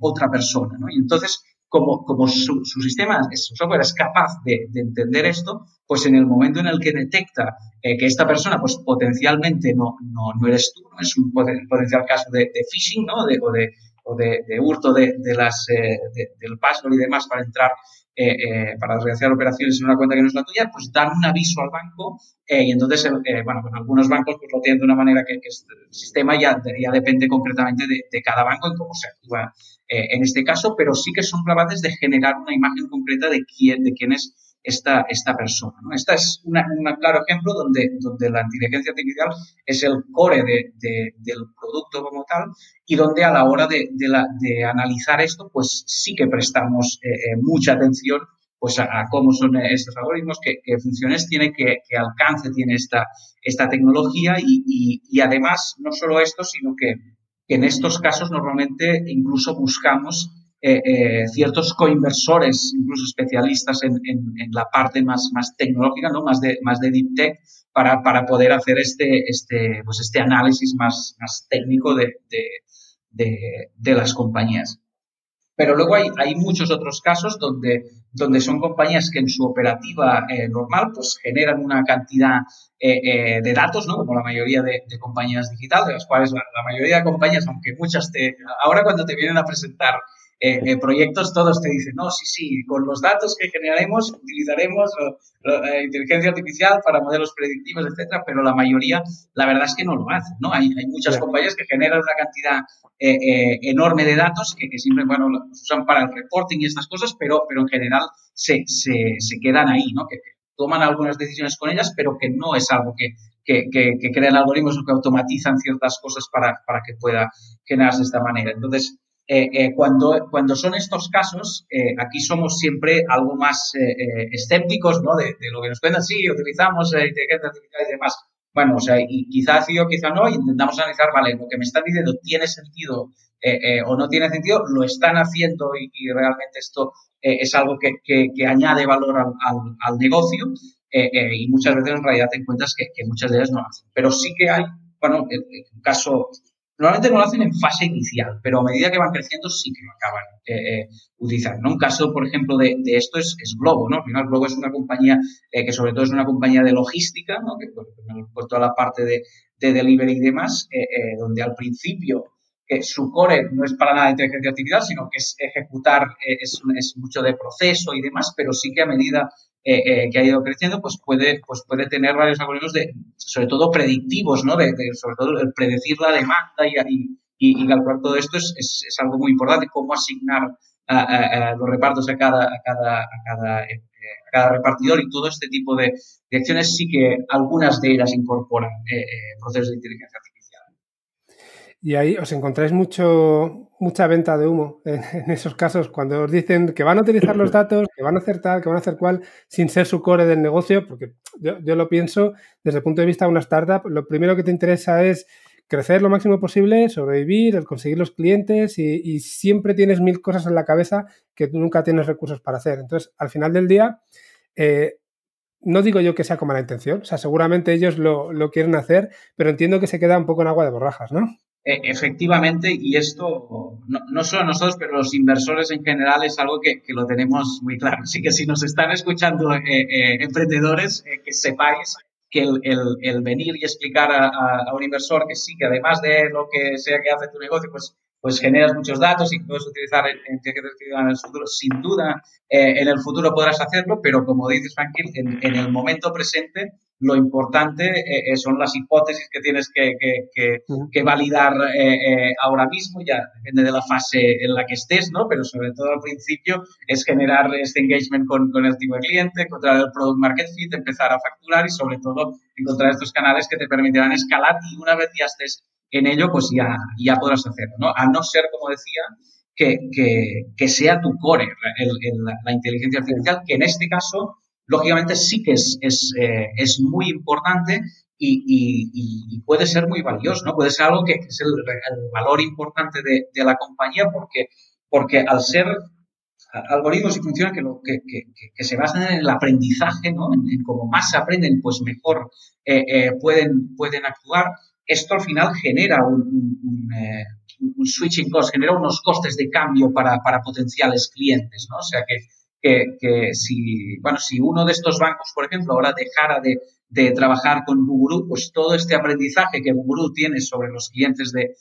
otra persona. ¿no? Y entonces como, como su, su, sistema, su software es capaz de, de, entender esto, pues en el momento en el que detecta eh, que esta persona, pues potencialmente no, no, no eres tú, es un potencial caso de, de phishing, ¿no? De, o, de, o de, hurto de, las, del password y demás para entrar eh, eh, para realizar operaciones en una cuenta que no es la tuya, pues dan un aviso al banco eh, y entonces, bueno, con algunos bancos pues lo tienen de una manera que, el sistema ya, ya depende concretamente de, cada banco y cómo se actúa en este caso, pero sí que son capaces de generar una imagen concreta de quién, de quién es esta, esta persona. ¿no? Este es un claro ejemplo donde, donde la inteligencia artificial es el core de, del producto como tal y donde a la hora de, de analizar esto, pues sí que prestamos eh, eh, mucha atención pues a, cómo son estos algoritmos, qué, funciones tiene, qué, alcance tiene esta, esta tecnología y, y, además no solo esto, sino que, que en estos casos normalmente incluso buscamos eh, eh, ciertos coinversores, incluso especialistas en, la parte más, más tecnológica, ¿no? más, de, más de deep tech, para, para poder hacer este, este, pues este análisis más, más técnico de, de, las compañías. Pero luego hay, hay, muchos otros casos donde, donde son compañías que en su operativa eh, normal pues generan una cantidad de datos, ¿no? como la mayoría de, compañías digitales, de las cuales la, la, mayoría de compañías, aunque muchas te... Ahora cuando te vienen a presentar eh, eh, proyectos todos te dicen, no, sí, sí, con los datos que generaremos utilizaremos eh, inteligencia artificial para modelos predictivos, etcétera, pero la mayoría, la verdad es que no lo hacen, ¿no? Hay, hay muchas compañías que generan una cantidad enorme de datos que, que, siempre, bueno, los usan para el reporting y estas cosas, pero, pero en general se, se, se quedan ahí, ¿no? Que, toman algunas decisiones con ellas, pero que no es algo que, que, que, crean algoritmos o que automatizan ciertas cosas para, para que pueda generarse de esta manera. Entonces, eh, eh, cuando, cuando son estos casos, eh, aquí somos siempre algo más escépticos, ¿no? De, lo que nos cuentan, sí, utilizamos inteligencia artificial y demás. Bueno, o sea, y quizá sí o quizá no, intentamos analizar, vale, lo que me están diciendo tiene sentido o no tiene sentido, lo están haciendo y, realmente esto es algo que, que, añade valor al, al, negocio y muchas veces en realidad te encuentras que, que, muchas de ellas no lo hacen. Pero sí que hay, bueno, un caso Normalmente no lo hacen en fase inicial, pero a medida que van creciendo sí que lo acaban eh, eh utilizando. Un caso, por ejemplo, de, esto es, Globo. ¿no? Al final, Globo es una compañía eh, que sobre todo es una compañía de logística, ¿no? que por, toda la parte de, delivery y demás, eh, donde al principio su core no es para nada inteligencia artificial, sino que es ejecutar, es mucho de proceso y demás, pero sí que a medida eh, eh, que ha ido creciendo, pues puede, pues puede tener varios algoritmos de, sobre todo predictivos, ¿no? De, sobre todo el predecir la demanda y, y, calcular todo esto es, es, algo muy importante, cómo asignar los repartos a cada, a cada, a cada, eh, a cada repartidor y todo este tipo de, de, acciones sí que algunas de ellas incorporan procesos de inteligencia. Y ahí os encontráis mucho, mucha venta de humo en, esos casos, cuando os dicen que van a utilizar los datos, que van a hacer tal, que van a hacer cual, sin ser su core del negocio, porque yo, yo lo pienso desde el punto de vista de una startup, lo primero que te interesa es crecer lo máximo posible, sobrevivir, conseguir los clientes y, siempre tienes mil cosas en la cabeza que tú nunca tienes recursos para hacer. Entonces, al final del día, eh, no digo yo que sea con mala intención, o sea, seguramente ellos lo, lo, quieren hacer, pero entiendo que se queda un poco en agua de borrajas, ¿no? E, efectivamente, y esto no, solo nosotros, pero los inversores en general es algo que, lo tenemos muy claro. Así que si nos están escuchando eh, eh, emprendedores, eh, que sepáis que el, venir y explicar a, un inversor que sí, que además de lo que sea que hace tu negocio, pues, pues generas muchos datos y puedes utilizar en, en el futuro, sin duda, en el futuro podrás hacerlo, pero como dices, Frankie, en el momento presente lo importante eh, eh, son las hipótesis que tienes que, que, validar eh, ahora mismo, ya depende de la fase en la que estés, ¿no? Pero sobre todo al principio es generar este engagement con, con el tipo de cliente, encontrar el product market fit, empezar a facturar y sobre todo encontrar estos canales que te permitirán escalar y una vez ya estés en ello, pues ya, ya podrás hacerlo, ¿no? A no ser, como decía, que, que, sea tu core, la inteligencia artificial, que en este caso lógicamente sí que es, es, eh, es muy importante y, y, puede ser muy valioso, ¿no? Puede ser algo que, es el, valor importante de, de, la compañía porque, porque al ser algoritmos y funciones que, lo, que, que, se basan en el aprendizaje, ¿no? En, cómo más se aprenden, pues mejor eh, eh, pueden, pueden actuar. Esto al final genera un, un, un, switching cost, genera unos costes de cambio para, para potenciales clientes, ¿no? O sea que, que, si, bueno, si uno de estos bancos, por ejemplo, ahora dejara de, de trabajar con Buguru, pues todo este aprendizaje que Buguru tiene sobre los clientes de,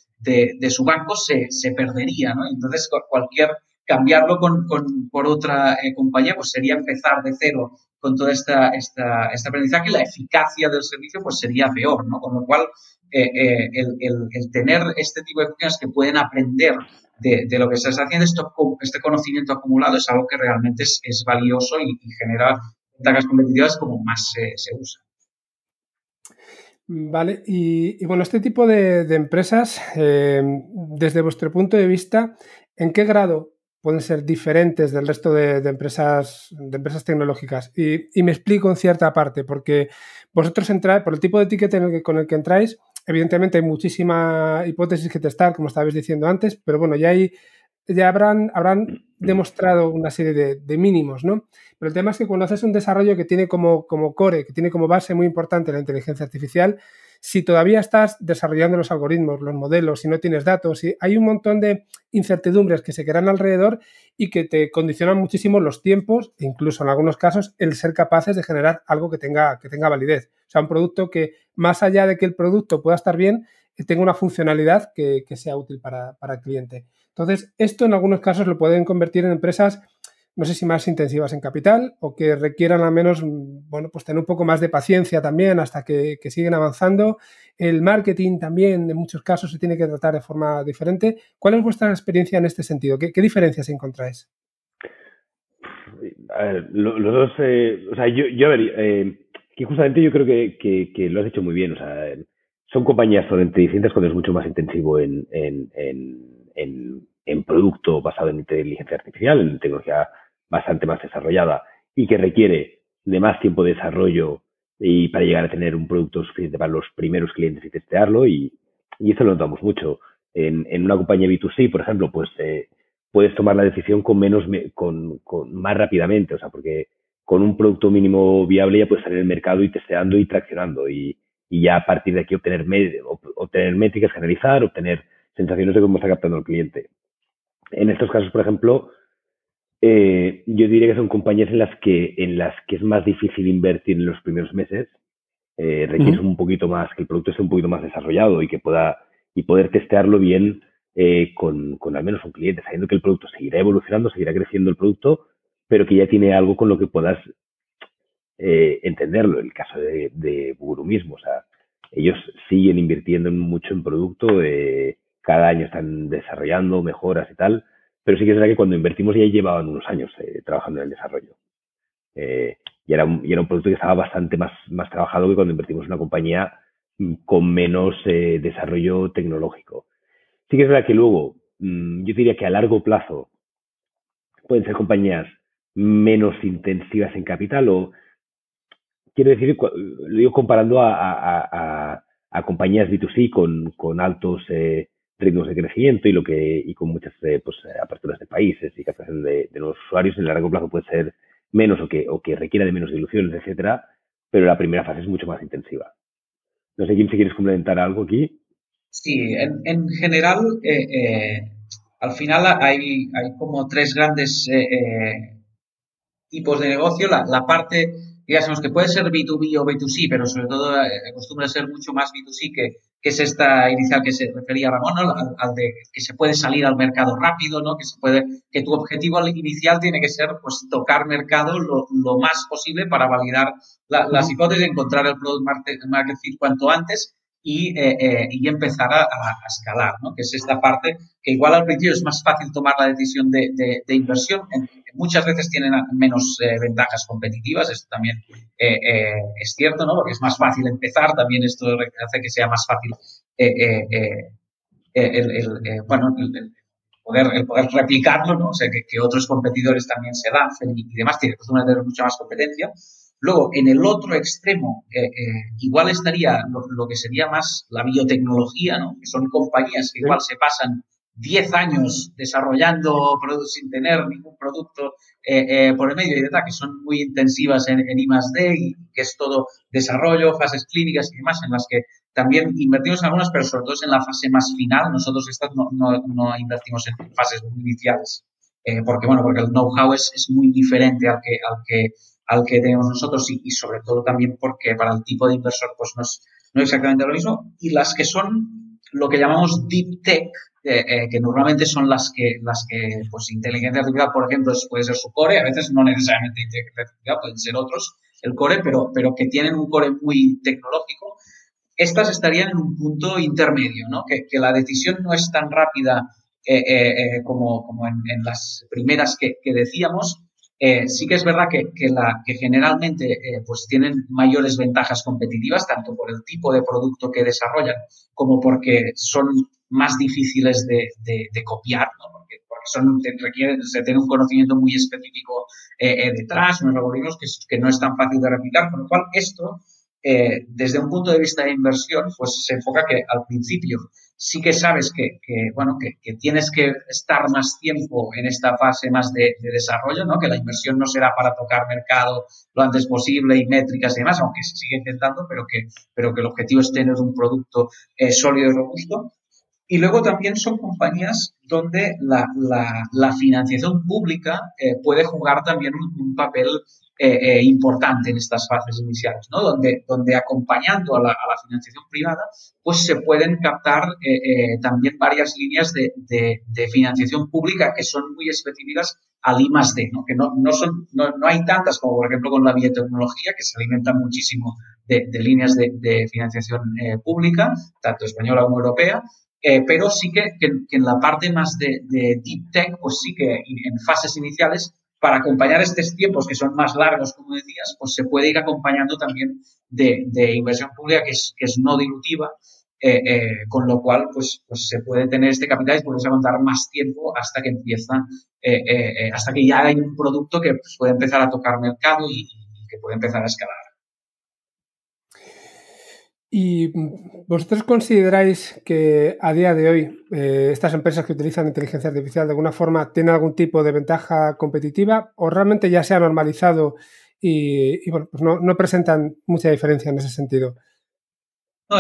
de, su banco se, se perdería, ¿no? Entonces, cualquier cambiarlo con, con por otra eh, compañía, pues sería empezar de cero con todo esta, esta, este aprendizaje y la eficacia del servicio pues sería peor, ¿no? Con lo cual, eh, eh, el, tener este tipo de funciones que pueden aprender de, lo que estás haciendo, esto, este conocimiento acumulado es algo que realmente es, valioso y, y, genera ventajas competitivas como más se, usa. Vale, y, bueno, este tipo de, empresas, eh, desde vuestro punto de vista, ¿en qué grado pueden ser diferentes del resto de, empresas, de empresas tecnológicas? Y, me explico en cierta parte, porque vosotros entráis, por el tipo de etiquete en el que, con el que entráis, evidentemente hay muchísima hipótesis que testar, como estabais diciendo antes, pero bueno, ya hay ya habrán, habrán demostrado una serie de, mínimos, ¿no? Pero el tema es que cuando haces un desarrollo que tiene como, como core, que tiene como base muy importante la inteligencia artificial, si todavía estás desarrollando los algoritmos, los modelos, si no tienes datos, si hay un montón de incertidumbres que se quedan alrededor y que te condicionan muchísimo los tiempos e incluso en algunos casos el ser capaces de generar algo que tenga, que tenga validez. O sea, un producto que más allá de que el producto pueda estar bien, tenga una funcionalidad que, sea útil para, el cliente. Entonces, esto en algunos casos lo pueden convertir en empresas, no sé si más intensivas en capital o que requieran al menos, bueno, pues tener un poco más de paciencia también hasta que, siguen avanzando. El marketing también, en muchos casos, se tiene que tratar de forma diferente. ¿Cuál es vuestra experiencia en este sentido? ¿Qué, diferencias encontráis? A ver, los dos, eh, o sea, yo, yo eh, que justamente yo creo que, lo has hecho muy bien, o sea, son compañías totalmente distintas cuando es mucho más intensivo en, en, en producto basado en inteligencia artificial, en tecnología bastante más desarrollada y que requiere de más tiempo de desarrollo y para llegar a tener un producto suficiente para los primeros clientes y testearlo y, eso lo notamos mucho. En, en una compañía B2C, por ejemplo, pues eh, puedes tomar la decisión con menos, con más rápidamente, o sea, porque con un producto mínimo viable ya puedes salir al mercado y testeando y traccionando y, y ya a partir de aquí obtener, obtener métricas, generalizar, obtener sensaciones de cómo está captando el cliente. En estos casos, por ejemplo, eh, yo diría que son compañías en las que, en las que es más difícil invertir en los primeros meses. Eh, requiere uh -huh. un poquito más, que el producto esté un poquito más desarrollado y que pueda, y poder testearlo bien eh, con, con al menos un cliente, sabiendo que el producto seguirá evolucionando, seguirá creciendo el producto, pero que ya tiene algo con lo que puedas eh, entenderlo. El caso de, de Buguru mismo, o sea, ellos siguen invirtiendo mucho en producto, eh, cada año están desarrollando mejoras y tal, pero sí que es verdad que cuando invertimos ya llevaban unos años eh, trabajando en el desarrollo. Y, era un, producto que estaba bastante más, más trabajado que cuando invertimos en una compañía mm, con menos desarrollo tecnológico. Sí que es verdad que luego, mmm, yo diría que a largo plazo pueden ser compañías menos intensivas en capital o quiero decir, lo digo comparando a, compañías B2C con, altos eh, ritmos de crecimiento y lo que y con muchas eh, pues, aperturas de países y captación de, de, nuevos usuarios en el largo plazo puede ser menos o que, requiera de menos diluciones, etcétera, pero la primera fase es mucho más intensiva. No sé, Kim, si quieres complementar algo aquí. Sí, en, en general, eh, eh, al final hay, hay como tres grandes eh, eh, tipos de negocio. La, la parte digamos que puede ser B2B o B2C, pero sobre todo eh, acostumbra ser mucho más B2C, que, que es esta inicial que se refería Ramón, ¿no? al, al, de que se puede salir al mercado rápido, ¿no? que se puede, que tu objetivo inicial tiene que ser pues tocar mercado lo, lo más posible para validar la, las hipótesis, encontrar el product market, market fit cuanto antes y, eh, eh, y empezar a, a, escalar, ¿no? que es esta parte que igual al principio es más fácil tomar la decisión de, de, inversión, muchas veces tienen menos eh, ventajas competitivas, esto también es cierto, ¿no? porque es más fácil empezar, también esto hace que sea más fácil el, el, bueno, el, poder, el poder replicarlo, ¿no? o sea, que, que otros competidores también se lancen y, y demás, tiene que tener mucha más competencia. Luego, en el otro extremo, eh, eh, igual estaría lo, lo, que sería más la biotecnología, ¿no? que son compañías que igual se pasan 10 años desarrollando productos sin tener ningún producto eh, por el medio y de tal, que son muy intensivas en, en I+.D. y que es todo desarrollo, fases clínicas y demás, en las que también invertimos en algunas, pero sobre todo en la fase más final. Nosotros estas no, no, no invertimos en fases muy iniciales, porque bueno, porque el know-how es, es, muy diferente al que, al que al que tenemos nosotros y, sobre todo también porque para el tipo de inversor pues no es, no exactamente lo mismo. Y las que son lo que llamamos deep tech, eh, eh, que normalmente son las que, las que, pues inteligencia artificial, por ejemplo, puede ser su core, a veces no necesariamente inteligencia artificial, pueden ser otros, el core, pero, pero que tienen un core muy tecnológico, estas estarían en un punto intermedio, ¿no? Que, que la decisión no es tan rápida eh, como, como en, las primeras que decíamos, eh, sí que es verdad que, que, la, que generalmente eh, pues tienen mayores ventajas competitivas, tanto por el tipo de producto que desarrollan como porque son más difíciles de, de, de copiar, ¿no? porque, porque, son, requieren, se tiene un conocimiento muy específico eh, eh detrás, unos algoritmos que, que, no es tan fácil de replicar, con lo cual esto, eh, desde un punto de vista de inversión, pues se enfoca que al principio sí que sabes que, bueno, que, tienes que estar más tiempo en esta fase más de, de, desarrollo, ¿no? Que la inversión no será para tocar mercado lo antes posible y métricas y demás, aunque se sigue intentando, pero que, pero que el objetivo es tener un producto eh, sólido y robusto. Y luego también son compañías donde la financiación pública eh, puede jugar también un, un papel eh, eh, importante en estas fases iniciales, ¿no? Donde, donde acompañando a la, a la financiación privada, pues se pueden captar eh, eh también varias líneas de, de, de, financiación pública que son muy específicas al I más D, ¿no? Que no, no son, no, no, hay tantas como por ejemplo con la biotecnología, que se alimenta muchísimo de, de líneas de, financiación eh, pública, tanto española como europea, eh, pero sí que, que, que, en la parte más de, de, deep tech, pues sí que en fases iniciales para acompañar estos tiempos que son más largos, como decías, pues se puede ir acompañando también de, inversión pública que es, no dilutiva, eh, eh, con lo cual pues, pues se puede tener este capital y puedes aguantar más tiempo hasta que empieza, eh, eh, hasta que ya hay un producto que pues, puede empezar a tocar mercado y que puede empezar a escalar. ¿Y vosotros consideráis que a día de hoy eh, estas empresas que utilizan inteligencia artificial de alguna forma tienen algún tipo de ventaja competitiva o realmente ya se ha normalizado y, bueno, pues no, no, presentan mucha diferencia en ese sentido?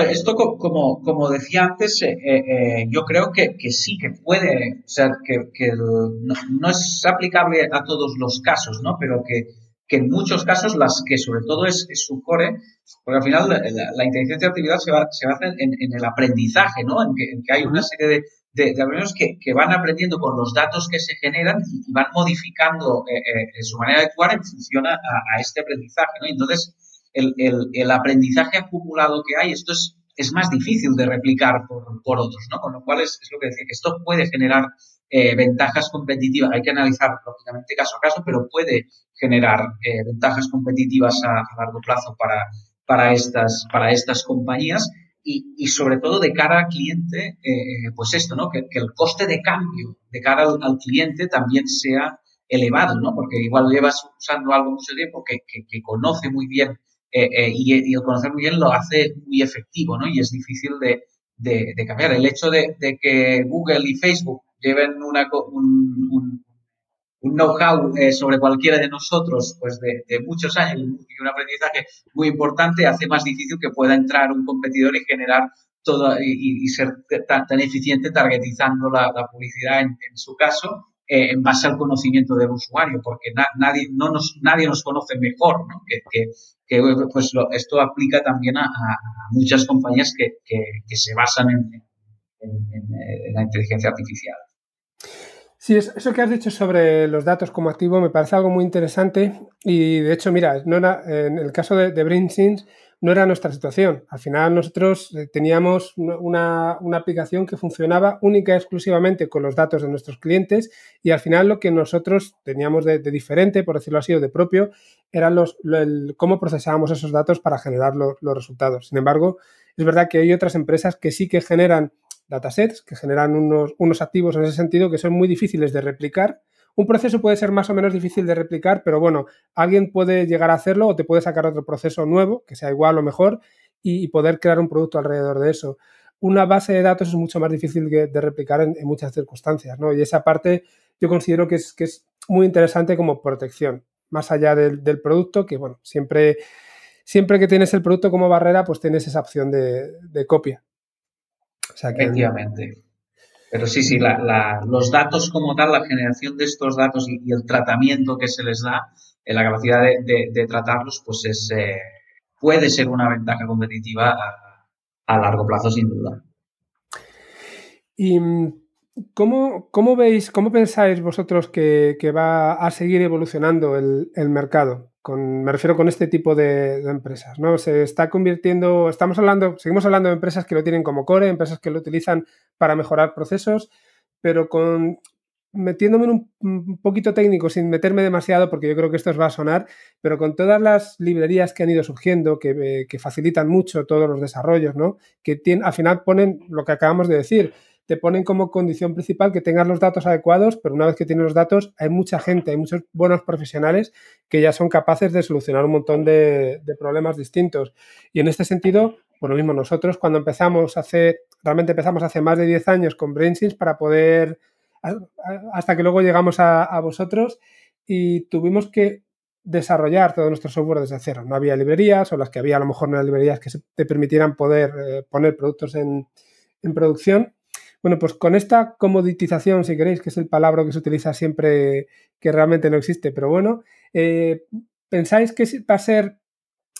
Esto como, como decía antes, eh, eh, yo creo que, que, sí, que puede, o sea, que, que no, no, es aplicable a todos los casos, ¿no? Pero que, que en muchos casos las que sobre todo es, es su core, porque al final la, la, la inteligencia artificial se, va, se basa en, en, el aprendizaje, ¿no? En que, en que hay una serie de, de, de algoritmos que, que, van aprendiendo con los datos que se generan y, van modificando eh, eh, su manera de actuar en función a, a este aprendizaje, ¿no? Entonces, el, el, el, aprendizaje acumulado que hay, esto es, es más difícil de replicar por, por otros, ¿no? Con lo cual es, es lo que decía, que esto puede generar eh, ventajas competitivas. Hay que analizar lógicamente caso a caso, pero puede generar eh, ventajas competitivas a, largo plazo para, para, estas, para estas compañías. Y, y, sobre todo de cara al cliente, eh, pues esto, ¿no? Que, el coste de cambio de cara al, cliente también sea elevado, ¿no? Porque igual llevas usando algo mucho tiempo que, que, conoce muy bien eh, eh, y, y, el conocer muy bien lo hace muy efectivo, ¿no? Y es difícil de, de, de cambiar. El hecho de, de, que Google y Facebook lleven una, un, un, un know-how eh, sobre cualquiera de nosotros pues de, de, muchos años y un aprendizaje muy importante hace más difícil que pueda entrar un competidor y generar todo y, y ser tan, tan, eficiente targetizando la, publicidad en, su caso eh, en base al conocimiento del usuario porque na, nadie no nos nadie nos conoce mejor que, que, pues lo, esto aplica también a, muchas compañías que, que, se basan en, en, la inteligencia artificial. Sí, eso que has dicho sobre los datos como activo me parece algo muy interesante y de hecho, mira, no era, en el caso de, de no era nuestra situación. Al final nosotros eh, teníamos una, una, aplicación que funcionaba única y exclusivamente con los datos de nuestros clientes y al final lo que nosotros teníamos de, diferente, por decirlo así, o de propio, eran los, cómo procesábamos esos datos para generar lo, los resultados. Sin embargo, es verdad que hay otras empresas que sí que generan datasets, que generan unos, unos activos en ese sentido que son muy difíciles de replicar. Un proceso puede ser más o menos difícil de replicar, pero bueno, alguien puede llegar a hacerlo o te puede sacar otro proceso nuevo, que sea igual o mejor, y, poder crear un producto alrededor de eso. Una base de datos es mucho más difícil de, de replicar en, en, muchas circunstancias, ¿no? Y esa parte yo considero que es, que es muy interesante como protección, más allá del, del producto, que bueno, siempre, siempre que tienes el producto como barrera, pues tienes esa opción de, de copia. O sea que... Efectivamente. Pero sí, sí, la, la, los datos como tal, la generación de estos datos y, y el tratamiento que se les da, la capacidad de, tratarlos, pues es, puede ser una ventaja competitiva a, largo plazo, sin duda. ¿Y cómo, cómo veis, cómo pensáis vosotros que, va a seguir evolucionando el, mercado? Me refiero con este tipo de, empresas, ¿no? Se está convirtiendo, estamos hablando, seguimos hablando de empresas que lo tienen como core, empresas que lo utilizan para mejorar procesos, pero con, metiéndome en un, poquito técnico sin meterme demasiado, porque yo creo que esto os va a sonar, pero con todas las librerías que han ido surgiendo, que, eh, facilitan mucho todos los desarrollos, ¿no? Que al final ponen lo que acabamos de decir, te ponen como condición principal que tengas los datos adecuados, pero una vez que tienes los datos, hay mucha gente, hay muchos buenos profesionales que ya son capaces de solucionar un montón de, de problemas distintos. Y en este sentido, por lo mismo, nosotros cuando empezamos hace, realmente empezamos hace más de 10 años con BrainSense para poder hasta que luego llegamos a, vosotros y tuvimos que desarrollar todo nuestro software desde cero. No había librerías o las que había a lo mejor no eran librerías que te permitieran poder eh, poner productos en, producción. Bueno, pues con esta comoditización, si queréis, que es el palabra que se utiliza siempre, que realmente no existe, pero bueno, eh, ¿pensáis que va a ser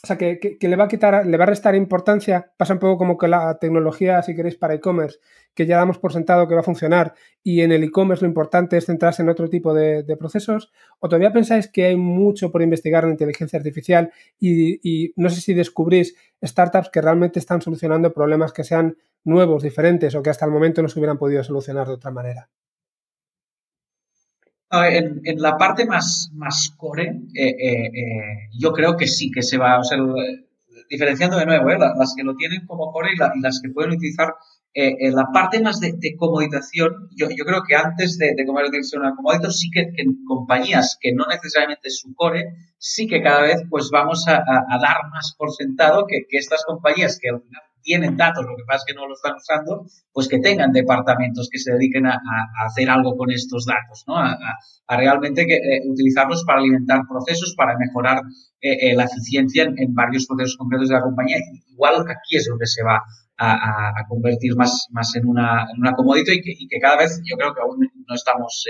o sea, que, le va a quitar, le va a restar importancia, pasa un poco como que la tecnología, si queréis, para e-commerce, que ya damos por sentado que va a funcionar y en el e-commerce lo importante es centrarse en otro tipo de, procesos, o todavía pensáis que hay mucho por investigar en inteligencia artificial y, no sé si descubrís startups que realmente están solucionando problemas que sean nuevos, diferentes o que hasta el momento no se hubieran podido solucionar de otra manera. En, en, la parte más, más core, eh, eh, eh, yo creo que sí que se va, o sea, diferenciando de nuevo, las que lo tienen como core y, las que pueden utilizar la parte más de, de comoditación, yo, yo, creo que antes de, de en una comodito, sí que, en compañías que no necesariamente es su core, sí que cada vez pues vamos a, a, dar más por sentado que, que estas compañías que al final tienen datos, lo que pasa es que no lo están usando, pues que tengan departamentos que se dediquen a, hacer algo con estos datos, ¿no? A, realmente que, eh, utilizarlos para alimentar procesos, para mejorar eh, eh, la eficiencia en, varios procesos concretos de la compañía. Igual aquí es donde se va a, convertir más, más en una, en una commodity y que, cada vez yo creo que aún no estamos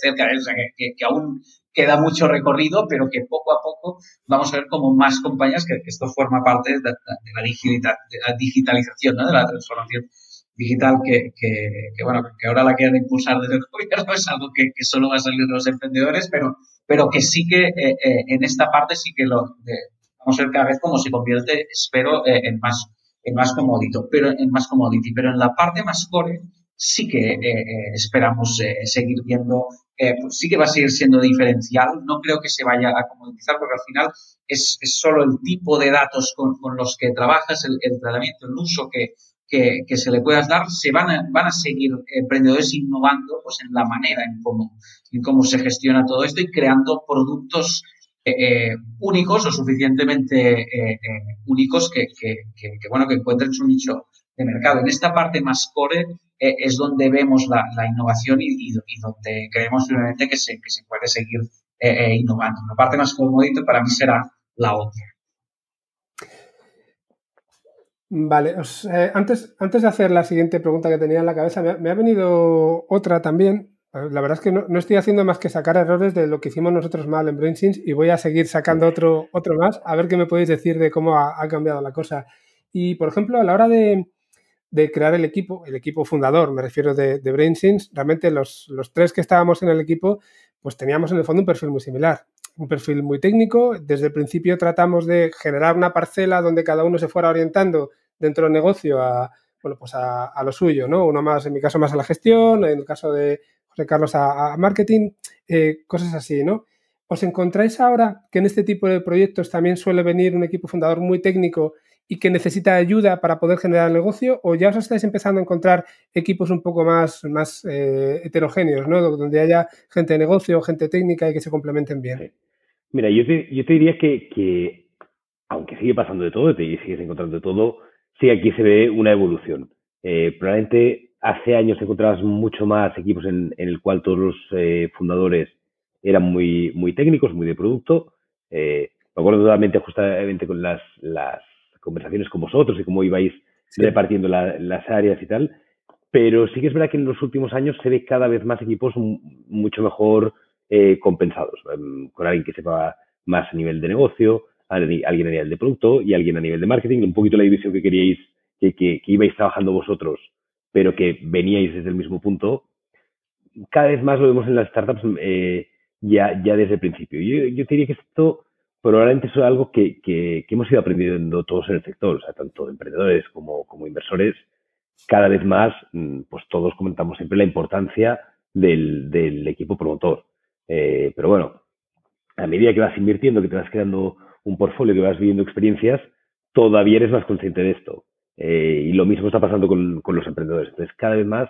cerca de eso, que, que, aún queda mucho recorrido, pero que poco a poco vamos a ver como más compañías, que, esto forma parte de, la, digitalización, ¿no? de la transformación digital que, bueno, que ahora la quieren impulsar desde el gobierno, es algo que, solo va a salir de los emprendedores, pero, pero que sí que eh, eh, en esta parte sí que lo vamos a ver cada vez cómo se convierte, espero, eh, en más en más comodito, pero en más commodity, pero en la parte más core sí que esperamos seguir viendo eh, pues sí que va a seguir siendo diferencial. No creo que se vaya a comoditizar porque al final es, solo el tipo de datos con, con los que trabajas, el, tratamiento, el uso que, que, se le puedas dar, se van a, van a seguir emprendedores innovando pues, en la manera en cómo, en cómo se gestiona todo esto y creando productos eh, eh únicos o suficientemente únicos que, que, que, bueno, que encuentren su nicho de mercado. En esta parte más core eh, es donde vemos la, innovación y, donde creemos firmemente que se, que se puede seguir eh, eh, innovando. La parte más comodita para mí será la otra. Vale, antes, antes de hacer la siguiente pregunta que tenía en la cabeza, me ha, venido otra también. La verdad es que no, estoy haciendo más que sacar errores de lo que hicimos nosotros mal en BrainSense y voy a seguir sacando otro, otro más, a ver qué me podéis decir de cómo ha cambiado la cosa. Y, por ejemplo, a la hora de, de crear el equipo, el equipo fundador, me refiero de, de realmente los, tres que estábamos en el equipo, pues teníamos en el fondo un perfil muy similar, un perfil muy técnico. Desde el principio tratamos de generar una parcela donde cada uno se fuera orientando dentro del negocio a, bueno, pues a, lo suyo, ¿no? Uno más, en mi caso, más a la gestión, en el caso de José Carlos a, marketing, eh, cosas así, ¿no? ¿Os encontráis ahora que en este tipo de proyectos también suele venir un equipo fundador muy técnico y que necesita ayuda para poder generar el negocio o ya os estáis empezando a encontrar equipos un poco más, más eh, heterogéneos, ¿no? donde haya gente de negocio, gente técnica y que se complementen bien? Mira, yo te, yo te diría que, que, aunque sigue pasando de todo, te sigues encontrando de todo, sí aquí se ve una evolución. Eh, probablemente hace años encontrabas mucho más equipos en, en el cual todos los eh, fundadores eran muy, muy técnicos, muy de producto. me acuerdo totalmente justamente con las, las conversaciones con vosotros y cómo ibais repartiendo las áreas y tal. Pero sí que es verdad que en los últimos años se ve cada vez más equipos mucho mejor eh, compensados, em, con alguien que sepa más a nivel de negocio, alguien a nivel de producto y alguien a nivel de marketing, un poquito la división que queríais, que, que, ibais trabajando vosotros, pero que veníais desde el mismo punto. Cada vez más lo vemos en las startups eh, ya, ya desde el principio. Yo, yo diría que esto probablemente es algo que, que, hemos ido aprendiendo todos en el sector, o sea, tanto emprendedores como, como inversores, cada vez más, mm, pues todos comentamos siempre la importancia del, del equipo promotor. Eh, pero bueno, a medida que vas invirtiendo, que te vas creando un portfolio, que vas viviendo experiencias, todavía eres más consciente de esto. Eh, y lo mismo está pasando con, con, los emprendedores. Entonces, cada vez más,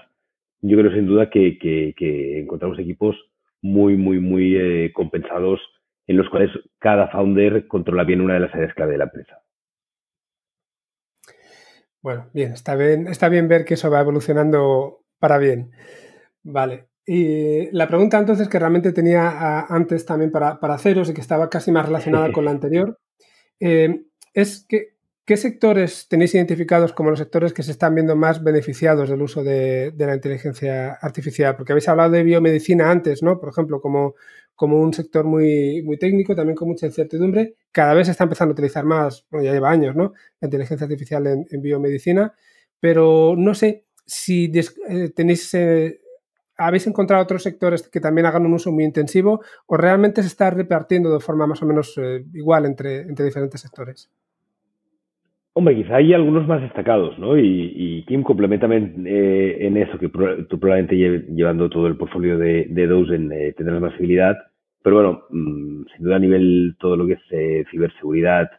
yo creo sin duda que, que, que encontramos equipos muy, muy, muy eh, compensados en los cuales cada founder controla bien una de las áreas clave de la empresa. Bueno, bien, está bien, está bien ver que eso va evolucionando para bien. Vale. Y la pregunta entonces que realmente tenía antes también para, para haceros y que estaba casi más relacionada con la anterior, eh, es que ¿Qué sectores tenéis identificados como los sectores que se están viendo más beneficiados del uso de, la inteligencia artificial? Porque habéis hablado de biomedicina antes, ¿no? Por ejemplo, como, como un sector muy, muy técnico, también con mucha incertidumbre. Cada vez se está empezando a utilizar más, bueno, ya lleva años, ¿no? La inteligencia artificial en, biomedicina. Pero no sé si eh, tenéis, eh, habéis encontrado otros sectores que también hagan un uso muy intensivo o realmente se está repartiendo de forma más o menos eh, igual entre, entre diferentes sectores. Hombre, quizá hay algunos más destacados, ¿no? Y, Kim, complementamente eh, en eso, que tú probablemente llevando todo el portfolio de, de Dozen eh, tendrás más visibilidad, pero bueno, mm, sin duda a nivel todo lo que es eh, ciberseguridad,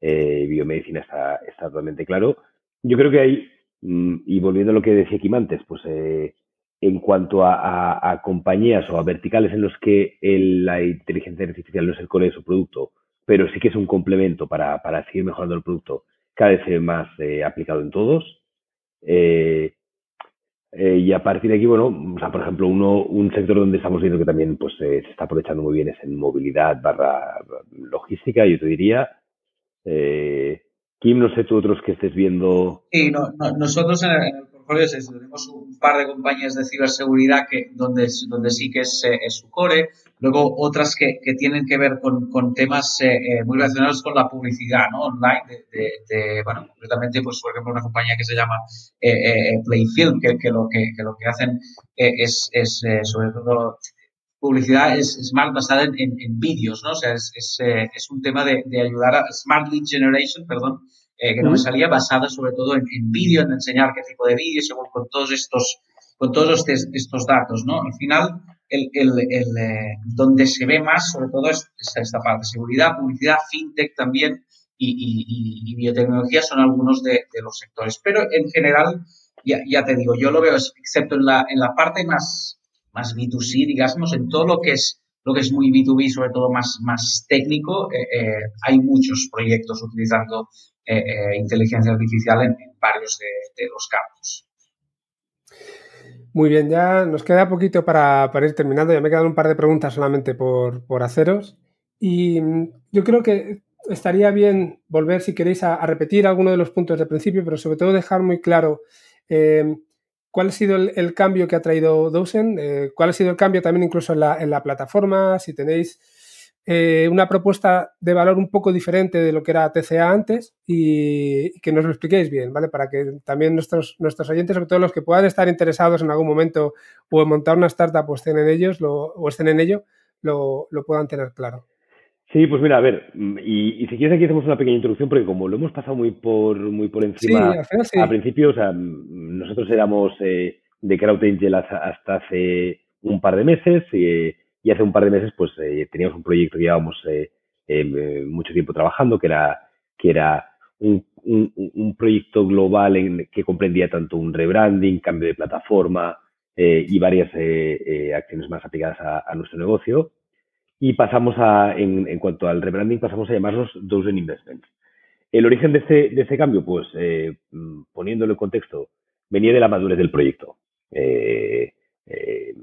eh, biomedicina está, totalmente claro. Yo creo que hay, mm, y volviendo a lo que decía Kim antes, pues en cuanto a, compañías o a verticales en los que la inteligencia artificial no es el core de su producto, pero sí que es un complemento para seguir mejorando el producto cada vez más eh, aplicado en todos. Eh, eh, y a partir de aquí, bueno, o sea, por ejemplo, uno, un sector donde estamos viendo que también pues, se está aprovechando muy bien es en movilidad barra logística, yo te diría. Kim, no sé tú otros que estés viendo. Sí, no, nosotros en el, tenemos un par de compañías de ciberseguridad que, donde, donde sí que es, eh, su core, luego otras que, que tienen que ver con, con temas eh, eh, muy relacionados con la publicidad ¿no? online, de, de, bueno, concretamente, pues, por ejemplo, una compañía que se llama Playfilm, que, que, lo, que, que lo que hacen es, es sobre todo publicidad es smart basada en, en, vídeos, ¿no? O sea, es, es, es un tema de, de, ayudar a Smart Lead Generation, perdón, eh, que no me salía, basada sobre todo en, vídeo, en enseñar qué tipo de vídeo, según con todos estos, con todos estos, datos, ¿no? Al final, el, el, el eh, donde se ve más, sobre todo, es, esta parte, seguridad, publicidad, fintech también y, y, biotecnología son algunos de, los sectores. Pero en general, ya, ya te digo, yo lo veo, excepto en la, en la parte más, más B2C, digamos, en todo lo que es lo que es muy B2B, sobre todo más, más técnico, eh, eh, hay muchos proyectos utilizando inteligencia artificial en, varios de, los campos. Muy bien, ya nos queda poquito para, ir terminando. Ya me quedan un par de preguntas solamente por, haceros. Y mm, yo creo que estaría bien volver, si queréis, a, repetir alguno de los puntos de principio, pero sobre todo dejar muy claro ¿Cuál ha sido el, cambio que ha traído Dosen? Eh, ¿Cuál ha sido el cambio también incluso en la, plataforma? Si tenéis eh, una propuesta de valor un poco diferente de lo que era TCA antes y, que nos lo expliquéis bien, ¿vale? Para que también nuestros, nuestros oyentes, sobre todo los que puedan estar interesados en algún momento o en montar una startup o estén en ellos o estén en ello, lo puedan tener claro. Sí, pues mira, a ver, y, si quieres aquí hacemos una pequeña introducción porque como lo hemos pasado muy por muy por encima al, principio, o sea, nosotros éramos eh, de Crowd Angel hasta hace un par de meses y, hace un par de meses pues eh, teníamos un proyecto que llevábamos eh, mucho tiempo trabajando que era que era un, un, proyecto global que comprendía tanto un rebranding, cambio de plataforma y varias acciones más aplicadas a nuestro negocio y pasamos a, en, en, cuanto al rebranding, pasamos a llamarnos Dozen Investments. El origen de este, de este cambio, pues, eh, mm, poniéndolo en contexto, venía de la madurez del proyecto. Eh, eh,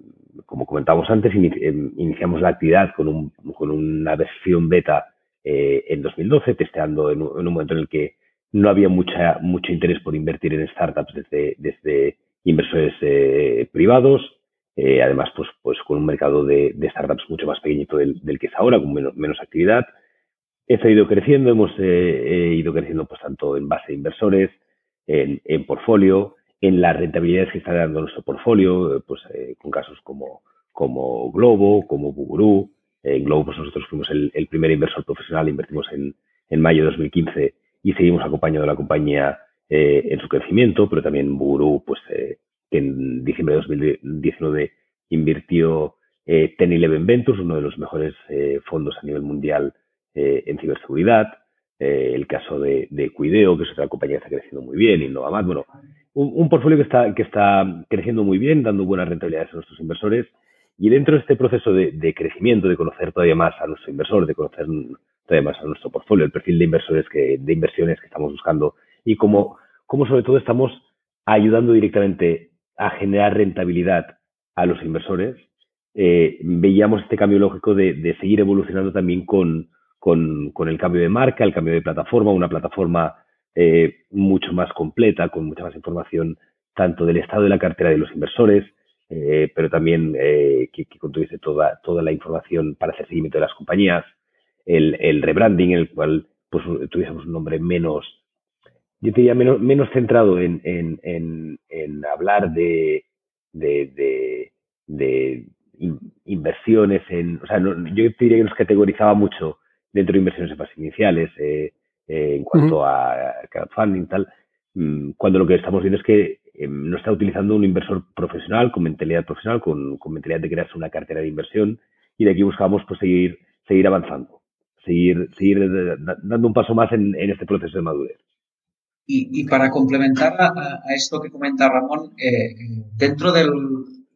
como comentábamos antes, em, iniciamos la actividad con, un, con una versión beta en 2012, testeando en un, momento en el que no había mucha, mucho interés por invertir en startups desde, inversores privados además, pues, pues con un mercado de, startups mucho más pequeñito del, que es ahora, con menos, menos actividad. Esto ha ido creciendo, hemos ido creciendo pues tanto en base de inversores, en, en portfolio, en las rentabilidades que está dando nuestro portfolio, pues con casos como, como Globo, como Bugurú. En Globo, pues nosotros fuimos el, primer inversor profesional, invertimos en, en mayo de 2015 y seguimos acompañando a la compañía eh, en su crecimiento, pero también Buru, pues eh, que en diciembre de 2019 invirtió eh, Ten Eleven Ventures, uno de los mejores eh, fondos a nivel mundial en ciberseguridad. el caso de, de, Cuideo, que es otra compañía que está creciendo muy bien, Innovamat. Bueno, un, un, portfolio que está, que está creciendo muy bien, dando buenas rentabilidades a nuestros inversores. Y dentro de este proceso de, de crecimiento, de conocer todavía más a nuestro inversor, de conocer además a nuestro portfolio, el perfil de inversores que, de inversiones que estamos buscando y cómo, cómo sobre todo estamos ayudando directamente a generar rentabilidad a los inversores, eh, veíamos este cambio lógico de, de seguir evolucionando también con, con, con, el cambio de marca, el cambio de plataforma, una plataforma eh, mucho más completa, con mucha más información tanto del estado de la cartera de los inversores, eh, pero también eh, que, contuviese toda, toda la información para hacer seguimiento de las compañías, el, el rebranding, en el cual pues tuviésemos un nombre menos, yo diría menos, menos centrado en, en, en, hablar de, de, de, de inversiones en, o sea, no, yo diría que nos categorizaba mucho dentro de inversiones en fases iniciales, eh, eh, en cuanto uh -huh. a crowdfunding tal, mm, cuando lo que estamos viendo es que eh, no está utilizando un inversor profesional, con mentalidad profesional, con, con mentalidad de crearse una cartera de inversión, y de aquí buscamos pues seguir, seguir avanzando seguir, seguir dando un paso más en, en este proceso de madurez. Y, y para complementar a, a, esto que comenta Ramón, eh, dentro del,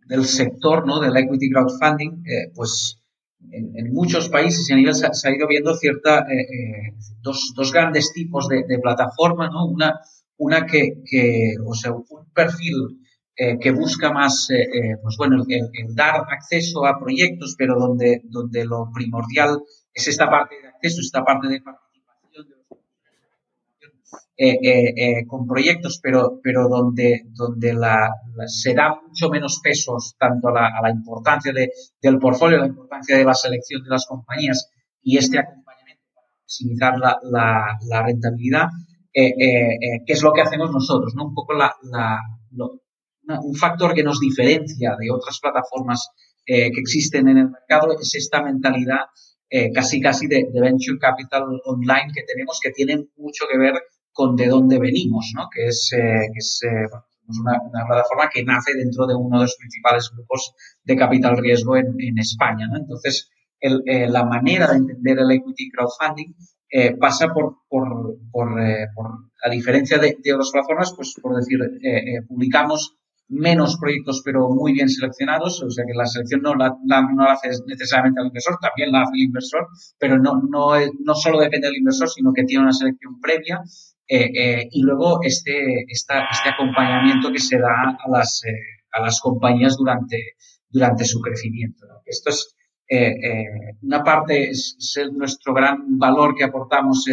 del, sector ¿no? del equity crowdfunding, eh, pues en, muchos países a nivel se, ha ido viendo cierta, eh, eh, dos, dos, grandes tipos de, de plataforma, ¿no? Una, una que, que, o sea, un perfil eh, que busca más, eh, pues bueno, el, dar acceso a proyectos, pero donde, donde lo primordial es esta parte de acceso, esta parte de participación los con proyectos, pero, pero donde, donde la, la, se da mucho menos pesos tanto a la, a la importancia de, del portfolio, la importancia de la selección de las compañías y este acompañamiento para maximizar la, rentabilidad, que es lo que hacemos nosotros, ¿no? Un poco lo, un factor que nos diferencia de otras plataformas eh, que existen en el mercado es esta mentalidad eh, casi casi de, de, venture capital online que tenemos que tiene mucho que ver con de dónde venimos, ¿no? que es, eh, es una, plataforma que nace dentro de uno de los principales grupos de capital riesgo en, España. ¿no? Entonces, el, la manera de entender el equity crowdfunding pasa por, por, a diferencia de, de, otras plataformas, pues por decir, publicamos menos proyectos pero muy bien seleccionados, o sea que la selección no la, no la hace necesariamente el inversor, también la hace el inversor, pero no, no, no solo depende del inversor, sino que tiene una selección previa eh, eh, y luego este, esta, este acompañamiento que se da a las, eh, a las compañías durante, durante su crecimiento. Esto es, una parte es, es, nuestro gran valor que aportamos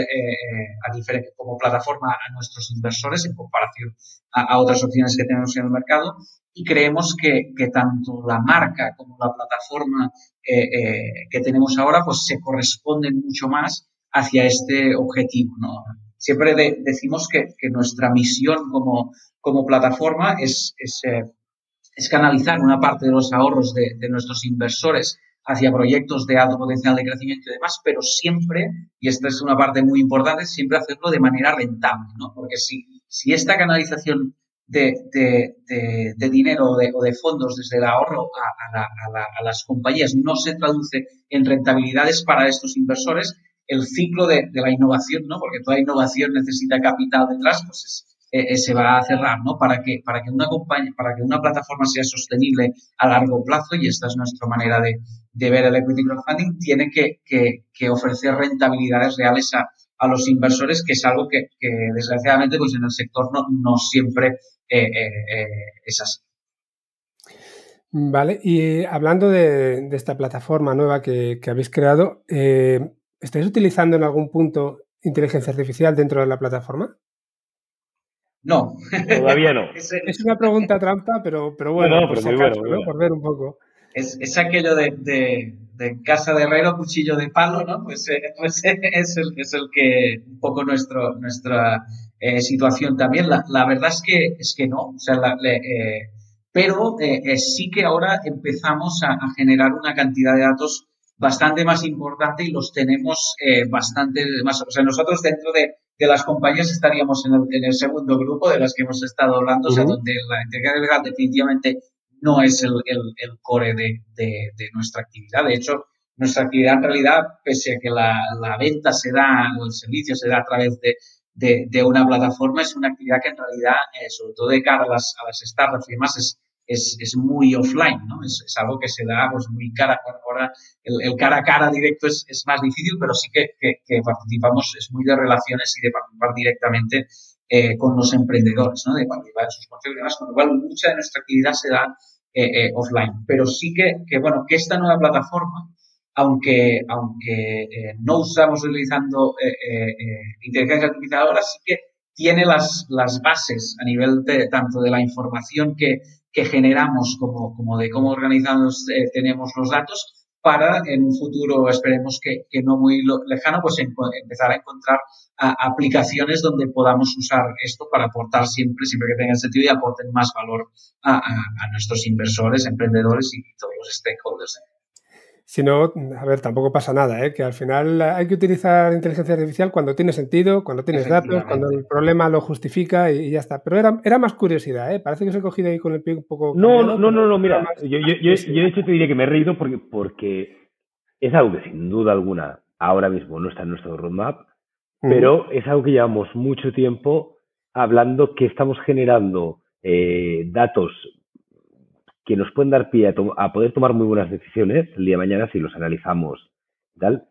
como plataforma a nuestros inversores en comparación a, a, otras opciones que tenemos en el mercado y creemos que, que tanto la marca como la plataforma que tenemos ahora pues se corresponden mucho más hacia este objetivo. ¿no? Siempre de, decimos que, nuestra misión como, como plataforma es, es, es canalizar una parte de los ahorros de, de nuestros inversores hacia proyectos de alto potencial de crecimiento y demás, pero siempre, y esta es una parte muy importante, siempre hacerlo de manera rentable, ¿no? Porque si, si esta canalización de, de, dinero o de, fondos desde el ahorro a, las compañías no se traduce en rentabilidades para estos inversores, el ciclo de, la innovación, ¿no? Porque toda innovación necesita capital detrás, pues es, eh, se va a cerrar, ¿no? Para que, para que una compañía, para que una plataforma sea sostenible a largo plazo, y esta es nuestra manera de, de ver el equity crowdfunding, tiene que, que, ofrecer rentabilidades reales a, a, los inversores, que es algo que, desgraciadamente pues en el sector no, no siempre eh, eh, es así. Vale, y hablando de, de esta plataforma nueva que, que habéis creado, eh, ¿estáis utilizando en algún punto inteligencia artificial dentro de la plataforma? No. Todavía no. es, una pregunta trampa, pero, pero bueno, por, ver un poco. Es, aquello de, casa de herrero, cuchillo de palo, ¿no? Pues, eh, pues es, el, es el que un poco nuestro, nuestra eh, situación también. La, verdad es que, es que no. O sea, eh, pero sí que ahora empezamos a, a generar una cantidad de datos bastante más importante y los tenemos eh, bastante más. O sea, nosotros dentro de, las compañías estaríamos en el, en el, segundo grupo de las que hemos estado hablando, o sea, donde la inteligencia legal definitivamente no es el, el, core de, de, nuestra actividad. De hecho, nuestra actividad en realidad, pese a que la, la venta se da o el servicio se da a través de, de, una plataforma, es una actividad que en realidad, eh, sobre todo de cara a las, a las startups y demás, es, es, es muy offline, ¿no? Es, es, algo que se da pues muy cara, ahora el, cara a cara directo es, es más difícil, pero sí que, que, participamos, es muy de relaciones y de participar directamente eh, con los emprendedores, ¿no? De participar en sus consejos y demás, con lo cual mucha de nuestra actividad se da eh, eh, offline. Pero sí que, que, bueno, que esta nueva plataforma, aunque, aunque no usamos utilizando inteligencia artificial ahora, sí que tiene las, las bases a nivel de, tanto de la información que, que generamos como, como de cómo organizados eh, tenemos los datos para en un futuro, esperemos que, que no muy lejano, pues empezar a encontrar aplicaciones donde podamos usar esto para aportar siempre, siempre que tenga sentido y aporten más valor a, a nuestros inversores, emprendedores y todos los stakeholders. Si no, a ver, tampoco pasa nada, ¿eh? que al final hay que utilizar inteligencia artificial cuando tiene sentido, cuando tienes datos, cuando el problema lo justifica y, ya está. Pero era, era más curiosidad, ¿eh? parece que os he cogido ahí con el pie un poco... No, no, no, no, mira, yo, yo, yo, de hecho te diría que me he reído porque, porque es algo que sin duda alguna ahora mismo no está en nuestro roadmap, pero es algo que llevamos mucho tiempo hablando que estamos generando eh, datos que nos pueden dar pie a, poder tomar muy buenas decisiones el día de mañana si los analizamos y tal.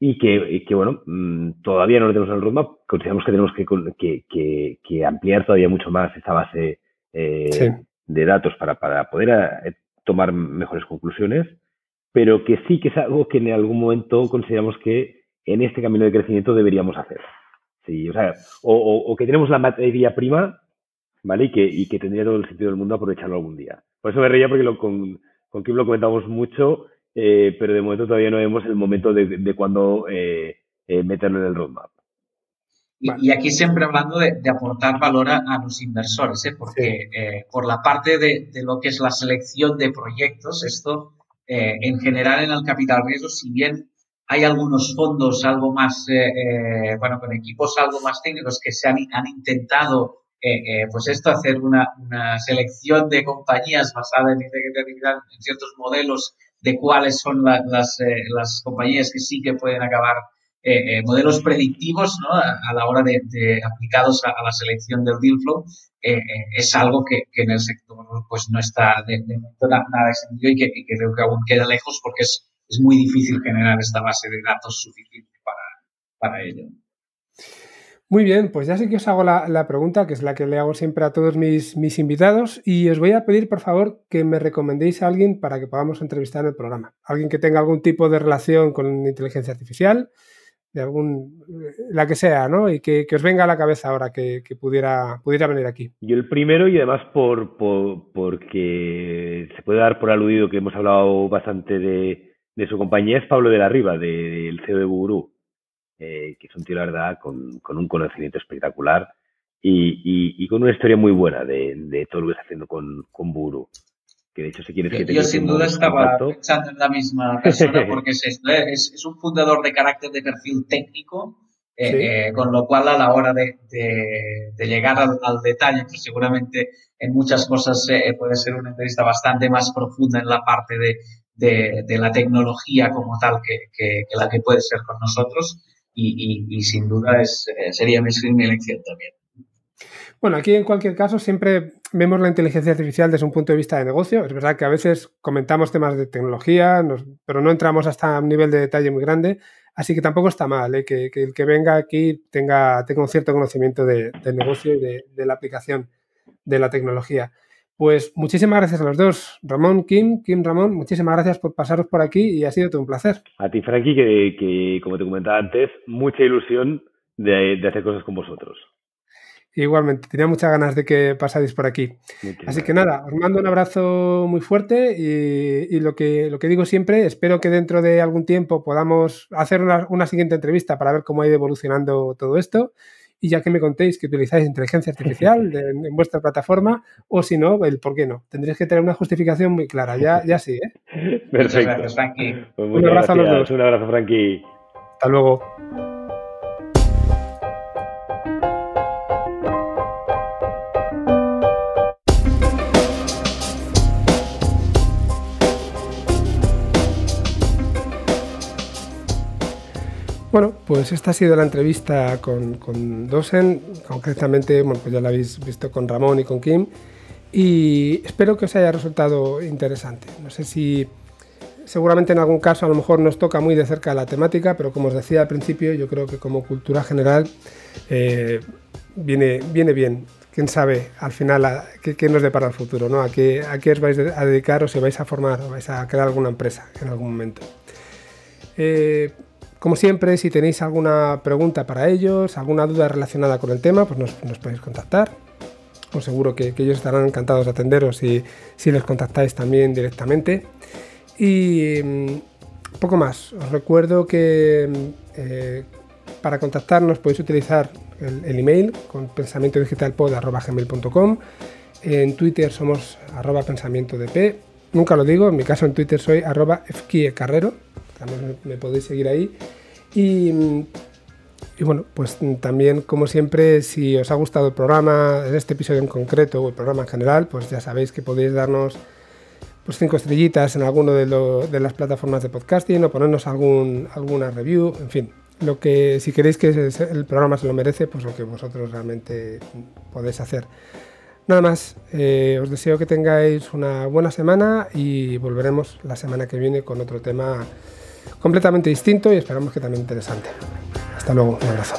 Y que, que bueno, mm, todavía no lo tenemos en el roadmap. Consideramos que tenemos que, que, que ampliar todavía mucho más esta base eh, de datos para, para poder eh, tomar mejores conclusiones, pero que sí que es algo que en algún momento consideramos que en este camino de crecimiento deberíamos hacer. Sí, o sea, o, o, o que tenemos la materia prima, ¿vale? Y que, y que tendría todo el sentido del mundo aprovecharlo algún día. Por eso me reía porque lo, con, con Kim lo comentamos mucho, eh, pero de momento todavía no vemos el momento de, de cuándo eh, eh, meterlo en el roadmap. Y, aquí siempre hablando de, de aportar valor a, los inversores, ¿eh? porque eh, por la parte de, de, lo que es la selección de proyectos, esto eh, en general en el capital riesgo, si bien hay algunos fondos algo más, bueno, con equipos algo más técnicos que se han, han intentado eh, pues esto, hacer una, una, selección de compañías basada en en ciertos modelos de cuáles son las, eh, las compañías que sí que pueden acabar eh, modelos predictivos ¿no? a, la hora de, de aplicados a, la selección del deal flow es algo que, en el sector pues no está de, de nada, nada extendido y que, creo que aún queda lejos porque es, es muy difícil generar esta base de datos suficiente para ello. Muy bien, pues ya sé que os hago la, pregunta, que es la que le hago siempre a todos mis, mis, invitados, y os voy a pedir, por favor, que me recomendéis a alguien para que podamos entrevistar en el programa. Alguien que tenga algún tipo de relación con inteligencia artificial, de algún, la que sea, ¿no? Y que, os venga a la cabeza ahora que, pudiera, pudiera venir aquí. Yo el primero, y además por, por, porque se puede dar por aludido que hemos hablado bastante de, de su compañía, es Pablo de la Riva, del de, CEO de Bugurú eh, que es un tío, la verdad, con, con un conocimiento espectacular y, y, y, con una historia muy buena de, de, todo lo que está haciendo con, con Buru. Que de hecho, si quieres que te Yo sin duda estaba pensando en la misma persona porque es esto, ¿eh? es, es, un fundador de carácter de perfil técnico. Eh, ¿Sí? eh, con lo cual, a la hora de, de, de llegar al, al, detalle, pues seguramente en muchas cosas eh, puede ser una entrevista bastante más profunda en la parte de, de la tecnología como tal que, que, que, la que puede ser con nosotros y, sin duda es, eh, sería mi, elección también. Bueno, aquí en cualquier caso siempre vemos la inteligencia artificial desde un punto de vista de negocio. Es verdad que a veces comentamos temas de tecnología, pero no entramos hasta un nivel de detalle muy grande. Así que tampoco está mal ¿eh? que, el que venga aquí tenga, tenga un cierto conocimiento de, del negocio y de, la aplicación de la tecnología. Pues muchísimas gracias a los dos. Ramón, Kim, Kim, Ramón, muchísimas gracias por pasaros por aquí y ha sido todo un placer. A ti, Frankie, que, que como te comentaba antes, mucha ilusión de, de hacer cosas con vosotros. Igualmente, tenía muchas ganas de que pasáis por aquí. Así que nada, os mando un abrazo muy fuerte y, lo, que, lo que digo siempre, espero que dentro de algún tiempo podamos hacer una, siguiente entrevista para ver cómo ha ido evolucionando todo esto. Y ya que me contéis que utilizáis inteligencia artificial en, vuestra plataforma, o si no, el por qué no. Tendréis que tener una justificación muy clara. Ya, ya sí, ¿eh? Perfecto. Pues un abrazo a los dos. Un abrazo, Frankie. Hasta luego. Bueno, pues esta ha sido la entrevista con, Dosen, concretamente, bueno, pues ya la habéis visto con Ramón y con Kim, y espero que os haya resultado interesante. No sé si seguramente en algún caso a lo mejor nos toca muy de cerca la temática, pero como os decía al principio, yo creo que como cultura general eh, viene, viene bien. Quién sabe al final qué, nos depara el futuro, ¿no? A qué, a qué os vais a dedicar o si vais a formar o vais a crear alguna empresa en algún momento. Eh, como siempre, si tenéis alguna pregunta para ellos, alguna duda relacionada con el tema, pues nos, podéis contactar. Os seguro que, ellos estarán encantados de atenderos si, si les contactáis también directamente. Y mm, poco más. Os recuerdo que mm, eh, para contactarnos podéis utilizar el, email con pensamientodigitalpod.com. En Twitter somos arroba pensamientodp. Nunca lo digo, en mi caso en Twitter soy arroba fkiecarrero me podéis seguir ahí. Y, bueno, pues también, como siempre, si os ha gustado el programa, en este episodio en concreto o el programa en general, pues ya sabéis que podéis darnos pues cinco estrellitas en alguno de, las plataformas de podcasting o ponernos algún, alguna review, en fin. Lo que, si queréis que el programa se lo merece, pues lo que vosotros realmente podéis hacer. Nada más, eh, os deseo que tengáis una buena semana y volveremos la semana que viene con otro tema completamente distinto y esperamos que también interesante. Hasta luego, un abrazo.